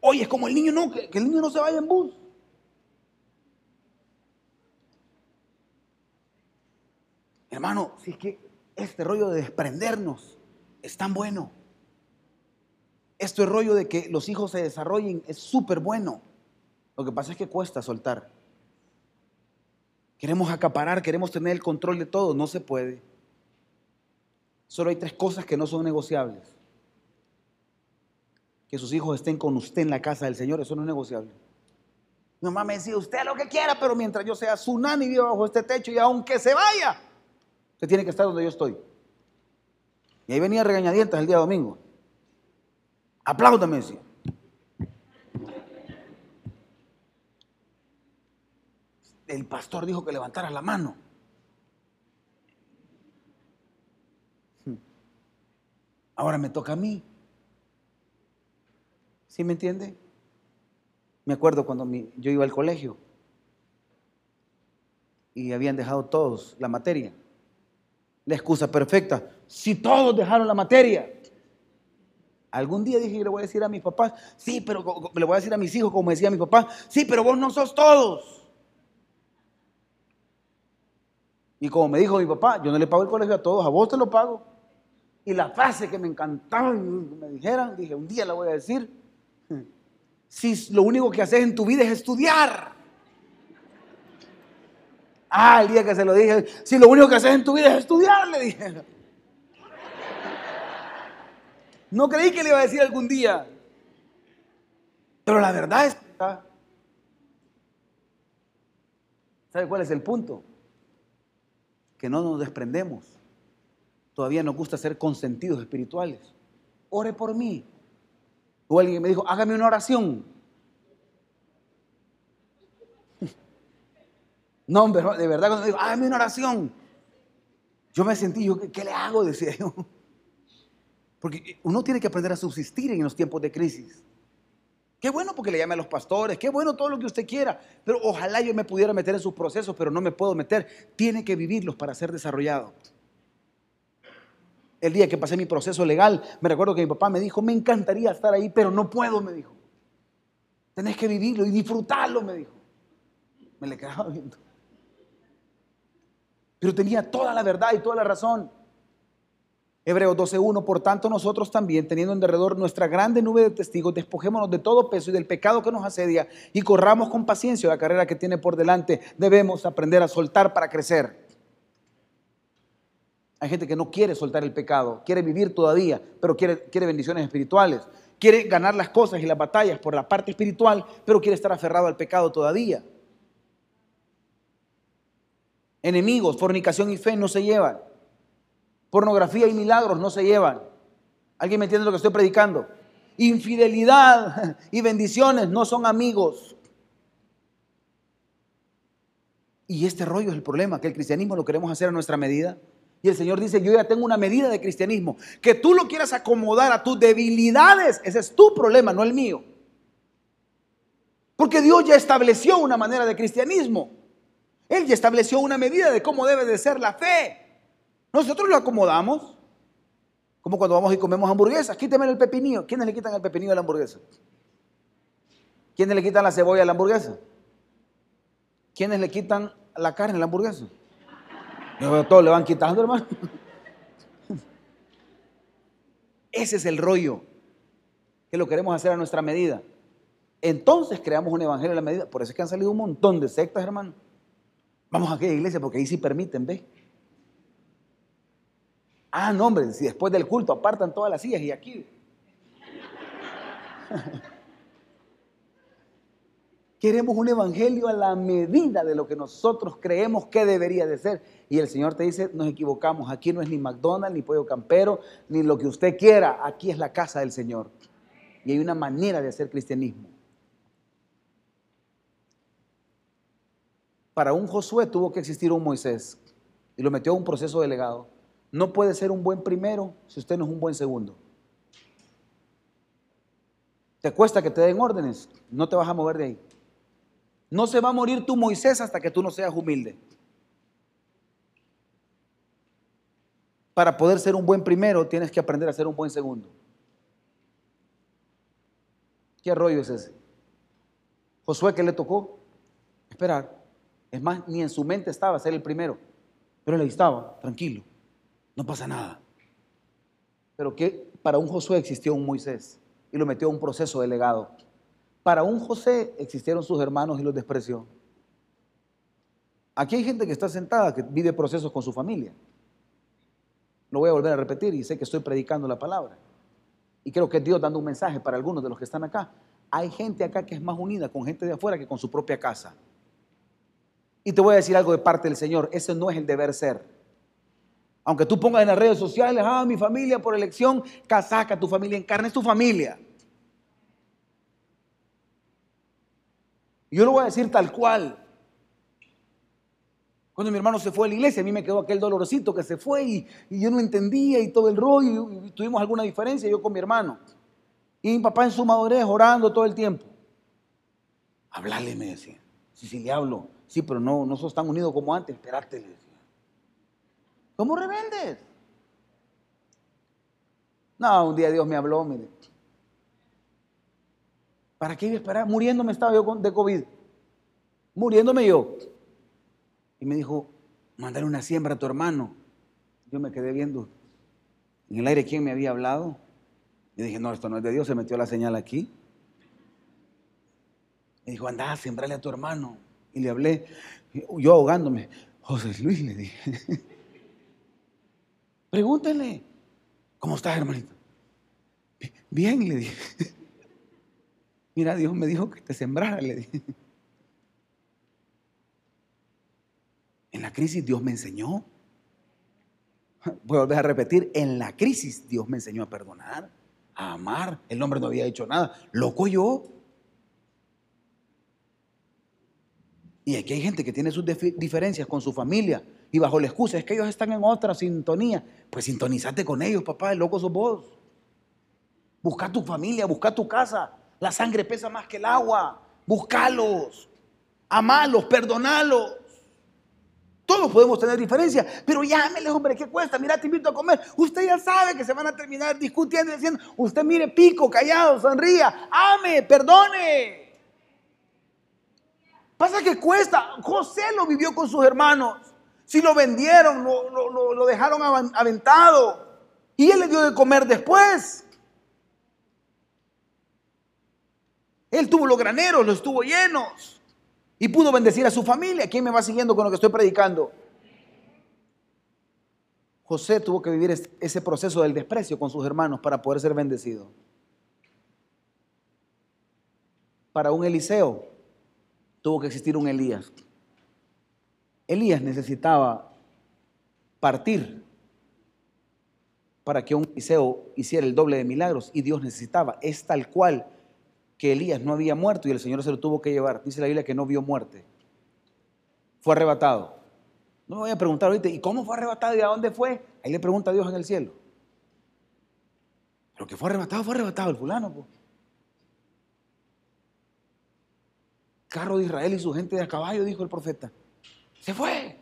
Oye, es como el niño no, que, el niño no se vaya en bus. Hermano, si es que este rollo de desprendernos es tan bueno. Este rollo de que los hijos se desarrollen es súper bueno. Lo que pasa es que cuesta soltar. Queremos acaparar, queremos tener el control de todo. No se puede. Solo hay tres cosas que no son negociables. Que sus hijos estén con usted en la casa del Señor, eso no es negociable. Mi mamá me decía, usted lo que quiera, pero mientras yo sea su nani viva bajo este techo y aunque se vaya, usted tiene que estar donde yo estoy. Y ahí venía regañadientes el día domingo. Apláudame, decía. El pastor dijo que levantara la mano. Ahora me toca a mí. ¿Sí me entiende? Me acuerdo cuando yo iba al colegio y habían dejado todos la materia. La excusa perfecta. Si todos dejaron la materia. Algún día dije, le voy a decir a mis papás, sí, pero le voy a decir a mis hijos, como decía mi papá, sí, pero vos no sos todos. Y como me dijo mi papá, yo no le pago el colegio a todos, a vos te lo pago. Y la frase que me encantaba me dijeran, dije, un día la voy a decir, *laughs* si lo único que haces en tu vida es estudiar. Ah, el día que se lo dije, si lo único que haces en tu vida es estudiar, le dije. *laughs* No creí que le iba a decir algún día. Pero la verdad es que... ¿Sabe cuál es el punto? Que no nos desprendemos. Todavía nos gusta ser consentidos espirituales. Ore por mí. O alguien me dijo, hágame una oración. *laughs* No, de verdad, cuando me dijo, hágame una oración. Yo me sentí, yo, ¿qué le hago? *laughs* Decía yo. Porque uno tiene que aprender a subsistir en los tiempos de crisis. Qué bueno porque le llame a los pastores, qué bueno todo lo que usted quiera, pero ojalá yo me pudiera meter en sus procesos, pero no me puedo meter. Tiene que vivirlos para ser desarrollado. El día que pasé mi proceso legal, me recuerdo que mi papá me dijo, me encantaría estar ahí, pero no puedo, me dijo. Tenés que vivirlo y disfrutarlo, me dijo. Me le quedaba viendo. Pero tenía toda la verdad y toda la razón. Hebreos 12.1, por tanto nosotros también, teniendo en derredor nuestra grande nube de testigos, despojémonos de todo peso y del pecado que nos asedia y corramos con paciencia la carrera que tiene por delante. Debemos aprender a soltar para crecer. Hay gente que no quiere soltar el pecado, quiere vivir todavía, pero quiere, quiere bendiciones espirituales. Quiere ganar las cosas y las batallas por la parte espiritual, pero quiere estar aferrado al pecado todavía. Enemigos, fornicación y fe no se llevan. Pornografía y milagros no se llevan. ¿Alguien me entiende lo que estoy predicando? Infidelidad *laughs* y bendiciones no son amigos. Y este rollo es el problema, que el cristianismo lo queremos hacer a nuestra medida. Y el Señor dice, yo ya tengo una medida de cristianismo. Que tú lo quieras acomodar a tus debilidades, ese es tu problema, no el mío. Porque Dios ya estableció una manera de cristianismo. Él ya estableció una medida de cómo debe de ser la fe. Nosotros lo acomodamos. Como cuando vamos y comemos hamburguesas. Quíteme el pepinillo. ¿Quiénes le quitan el pepinillo a la hamburguesa? ¿Quiénes le quitan la cebolla a la hamburguesa? ¿Quiénes le quitan la carne a la hamburguesa? Todos le van quitando, hermano. Ese es el rollo que lo queremos hacer a nuestra medida. Entonces creamos un evangelio a la medida. Por eso es que han salido un montón de sectas, hermano. Vamos a aquella iglesia porque ahí sí permiten, ¿ve? Ah, no, hombre, si después del culto apartan todas las sillas y aquí. Queremos un evangelio a la medida de lo que nosotros creemos que debería de ser. Y el Señor te dice, nos equivocamos, aquí no es ni McDonald's, ni pollo campero, ni lo que usted quiera, aquí es la casa del Señor. Y hay una manera de hacer cristianismo. Para un Josué tuvo que existir un Moisés y lo metió a un proceso delegado. No puede ser un buen primero si usted no es un buen segundo. Te cuesta que te den órdenes, no te vas a mover de ahí. No se va a morir tu Moisés hasta que tú no seas humilde. Para poder ser un buen primero, tienes que aprender a ser un buen segundo. ¿Qué rollo es ese? Josué, ¿qué le tocó? Esperar. Es más, ni en su mente estaba ser el primero. Pero ahí estaba, tranquilo. No pasa nada. Pero que para un Josué existió un Moisés y lo metió a un proceso de legado. Para un José existieron sus hermanos y los despreció. Aquí hay gente que está sentada, que vive procesos con su familia. Lo voy a volver a repetir y sé que estoy predicando la palabra. Y creo que es Dios dando un mensaje para algunos de los que están acá. Hay gente acá que es más unida con gente de afuera que con su propia casa. Y te voy a decir algo de parte del Señor, ese no es el deber ser. Aunque tú pongas en las redes sociales, ah, mi familia por elección, casaca, tu familia en carne es tu familia. Y yo lo voy a decir tal cual. Cuando mi hermano se fue a la iglesia, a mí me quedó aquel dolorcito que se fue y, yo no entendía y todo el rollo y, tuvimos alguna diferencia yo con mi hermano. Y mi papá en su madurez orando todo el tiempo. Hablarle, me decía. Si, si le hablo, sí, pero no, no sos tan unido como antes, esperarte, le decía. ¿Cómo revendes? No, un día Dios me habló, mire. ¿Para qué iba a esperar? Muriéndome estaba yo de COVID. Muriéndome yo. Y me dijo, mandar una siembra a tu hermano. Yo me quedé viendo en el aire quién me había hablado. Y dije, no, esto no es de Dios, se metió la señal aquí. Me dijo, anda, sembrale a tu hermano. Y le hablé, yo ahogándome. José Luis le dije, *laughs* pregúntele, ¿cómo estás, hermanito? Bien, le dije. *laughs* Mira, Dios me dijo que te sembrara, le dije. En la crisis Dios me enseñó. Voy a volver a repetir, en la crisis Dios me enseñó a perdonar, a amar. El hombre no había hecho nada. Loco yo. Y aquí hay gente que tiene sus diferencias con su familia y bajo la excusa es que ellos están en otra sintonía. Pues sintonizate con ellos, papá, el loco sos vos. Busca tu familia, busca tu casa. La sangre pesa más que el agua. Búscalos, amalos, perdonalos. Todos podemos tener diferencias, pero llámele, hombre, ¿qué cuesta? Mira, te invito a comer. Usted ya sabe que se van a terminar discutiendo y diciendo, usted mire, pico, callado, sonría, ame, perdone. Pasa que cuesta. José lo vivió con sus hermanos. Si lo vendieron, lo, lo dejaron aventado. Y él le dio de comer después. Él tuvo los graneros, los estuvo llenos. Y pudo bendecir a su familia. ¿Quién me va siguiendo con lo que estoy predicando? José tuvo que vivir ese proceso del desprecio con sus hermanos para poder ser bendecido. Para un Eliseo tuvo que existir un Elías. Elías necesitaba partir para que un Eliseo hiciera el doble de milagros y Dios necesitaba. Es tal cual que Elías no había muerto y el Señor se lo tuvo que llevar. Dice la Biblia que no vio muerte. Fue arrebatado. No me voy a preguntar ahorita, ¿y cómo fue arrebatado y a dónde fue? Ahí le pregunta a Dios en el cielo. Pero que fue arrebatado, fue arrebatado el fulano. Pues. Carro de Israel y su gente de a caballo, dijo el profeta. Se fue.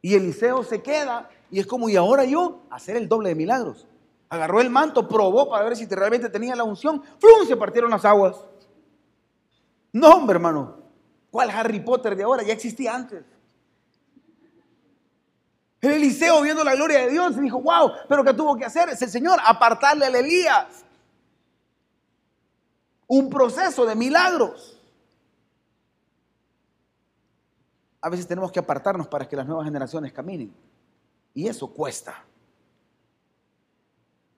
Y Eliseo se queda y es como, y ahora yo, hacer el doble de milagros. Agarró el manto, probó para ver si realmente tenía la unción. ¡Flum! Se partieron las aguas. No, hombre, hermano. ¿Cuál Harry Potter de ahora? Ya existía antes. El Eliseo viendo la gloria de Dios dijo, wow, pero ¿qué tuvo que hacer ese Señor? Apartarle al Elías. Un proceso de milagros. A veces tenemos que apartarnos para que las nuevas generaciones caminen. Y eso cuesta.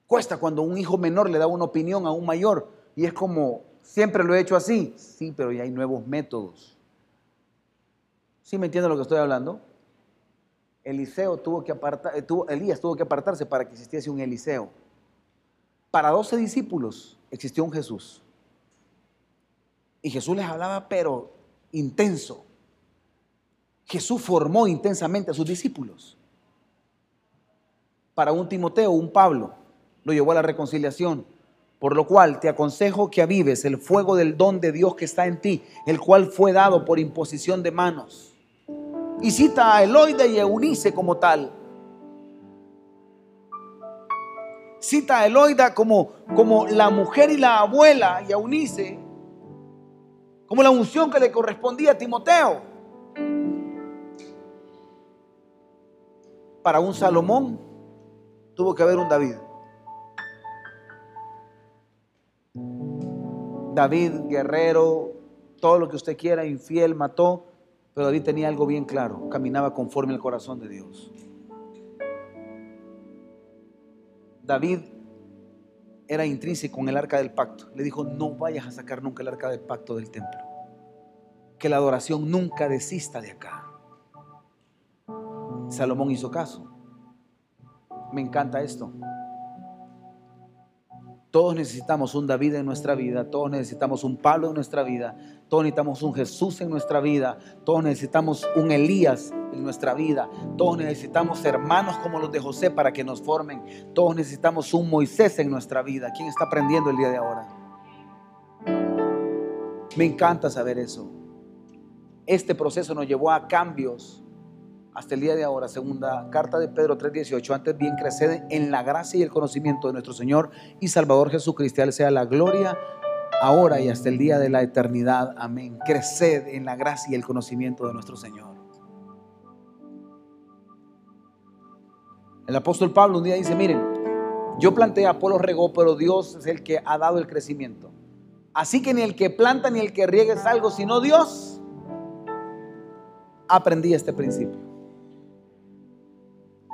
Cuesta cuando un hijo menor le da una opinión a un mayor y es como, siempre lo he hecho así. Sí, pero ya hay nuevos métodos. ¿Sí me entiende lo que estoy hablando? Eliseo tuvo que apartar, eh, Elías tuvo que apartarse para que existiese un Eliseo. Para doce discípulos existió un Jesús. Y Jesús les hablaba, pero intenso. Jesús formó intensamente a sus discípulos. Para un Timoteo, un Pablo, lo llevó a la reconciliación. Por lo cual te aconsejo que avives el fuego del don de Dios que está en ti, el cual fue dado por imposición de manos y cita a Eloide y Eunice como tal. Cita a Eloida como, como la mujer y la abuela y a Eunice como la unción que le correspondía a Timoteo. Para un Salomón tuvo que haber un David. David, guerrero, todo lo que usted quiera, infiel, mató, pero David tenía algo bien claro, caminaba conforme al corazón de Dios. David era intrínseco en el arca del pacto. Le dijo, no vayas a sacar nunca el arca del pacto del templo. Que la adoración nunca desista de acá. Salomón hizo caso. Me encanta esto. Todos necesitamos un David en nuestra vida, todos necesitamos un Pablo en nuestra vida, todos necesitamos un Jesús en nuestra vida, todos necesitamos un Elías en nuestra vida, todos necesitamos hermanos como los de José para que nos formen, todos necesitamos un Moisés en nuestra vida. ¿Quién está aprendiendo el día de ahora? Me encanta saber eso. Este proceso nos llevó a cambios hasta el día de ahora, segunda carta de Pedro 3:18, antes bien creced en la gracia y el conocimiento de nuestro Señor y Salvador Jesucristo, sea la gloria ahora y hasta el día de la eternidad. Amén. Creced en la gracia y el conocimiento de nuestro Señor. El apóstol Pablo un día dice, miren, yo planté, Apolo regó, pero Dios es el que ha dado el crecimiento. Así que ni el que planta ni el que riega es algo, sino Dios. Aprendí este principio.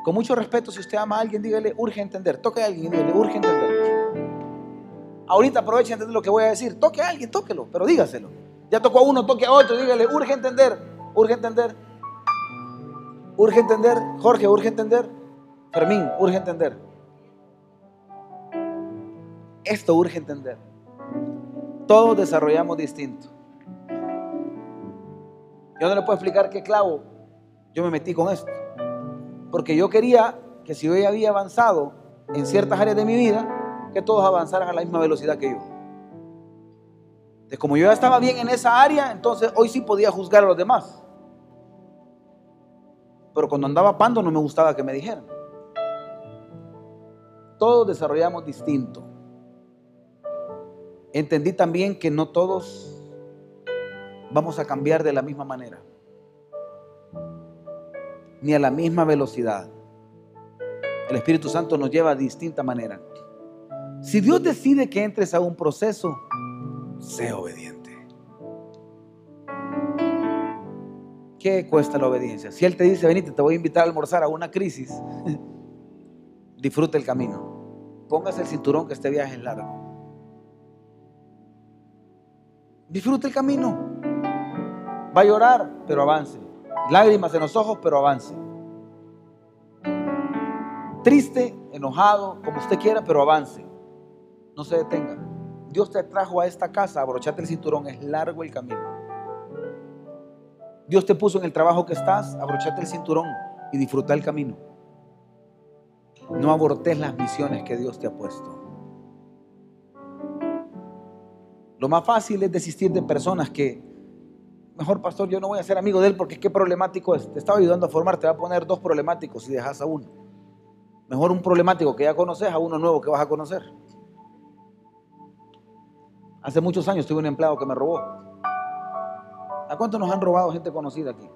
Con mucho respeto, si usted ama a alguien, dígale, urge entender. Toque a alguien dígale, urge entender. Ahorita aproveche entender lo que voy a decir. Toque a alguien, tóquelo, pero dígaselo. Ya tocó a uno, toque a otro, dígale, urge entender, urge entender. Urge entender, Jorge, urge entender. Fermín, urge entender. Esto urge entender. Todos desarrollamos distinto. Yo no le puedo explicar qué clavo yo me metí con esto. Porque yo quería que si yo ya había avanzado en ciertas áreas de mi vida, que todos avanzaran a la misma velocidad que yo. De como yo ya estaba bien en esa área, entonces hoy sí podía juzgar a los demás. Pero cuando andaba pando no me gustaba que me dijeran. Todos desarrollamos distinto. Entendí también que no todos vamos a cambiar de la misma manera ni a la misma velocidad. El Espíritu Santo nos lleva a distinta manera. Si Dios decide que entres a un proceso, sé obediente. ¿Qué cuesta la obediencia? Si Él te dice, venite, te voy a invitar a almorzar a una crisis, *laughs* disfrute el camino. Póngase el cinturón que este viaje es largo. Disfrute el camino. Va a llorar, pero avance. Lágrimas en los ojos, pero avance. Triste, enojado, como usted quiera, pero avance. No se detenga. Dios te trajo a esta casa, abrochate el cinturón, es largo el camino. Dios te puso en el trabajo que estás, abrochate el cinturón y disfruta el camino. No abortes las misiones que Dios te ha puesto. Lo más fácil es desistir de personas que, mejor pastor, yo no voy a ser amigo de él porque que problemático es. Te estaba ayudando a formar, te va a poner dos problemáticos y dejas a uno. Mejor un problemático que ya conoces a uno nuevo que vas a conocer. Hace muchos años tuve un empleado que me robó. ¿A cuántos nos han robado gente conocida aquí?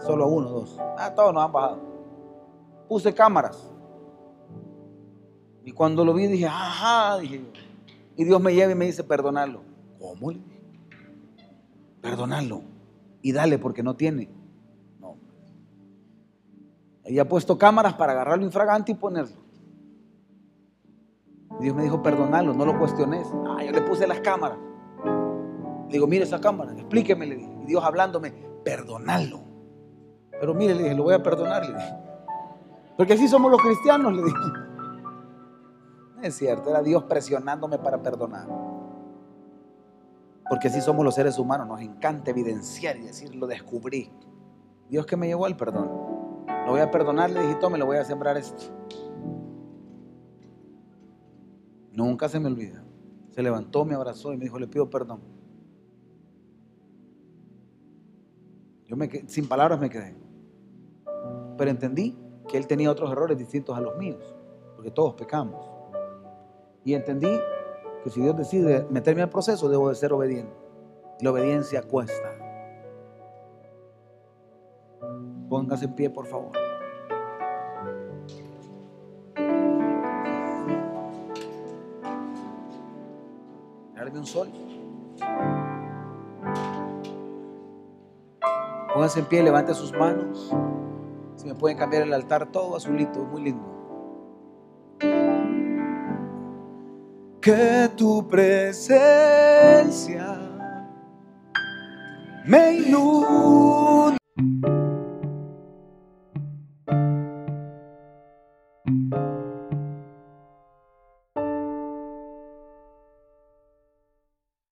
Solo a uno, dos. Ah, todos nos han bajado puse cámaras. Y cuando lo vi dije, ajá, dije Y Dios me lleva y me dice, perdonarlo. ¿Cómo? Perdonarlo. Y dale porque no tiene. No. Ella puesto cámaras para agarrarlo infragante y ponerlo. Dios me dijo, perdonarlo, no lo cuestiones. Ah, yo le puse las cámaras. Le digo, mire esa cámara, explíqueme, le dije. Y Dios hablándome, perdonarlo. Pero mire, le dije, lo voy a perdonar, le dije. Porque así somos los cristianos, le dije. Es cierto, era Dios presionándome para perdonar. Porque así somos los seres humanos, nos encanta evidenciar y decir, lo descubrí. Dios que me llevó al perdón. Lo voy a perdonar, le dije, le voy a sembrar esto. Nunca se me olvida. Se levantó, me abrazó y me dijo, le pido perdón. Yo me sin palabras me quedé. Pero entendí que él tenía otros errores distintos a los míos, porque todos pecamos. Y entendí que si Dios decide meterme al proceso, debo de ser obediente. La obediencia cuesta. Póngase en pie, por favor. Darme un sol. Póngase en pie, levante sus manos. Si me pueden cambiar el altar todo azulito, muy lindo. Que tu presencia me ilumine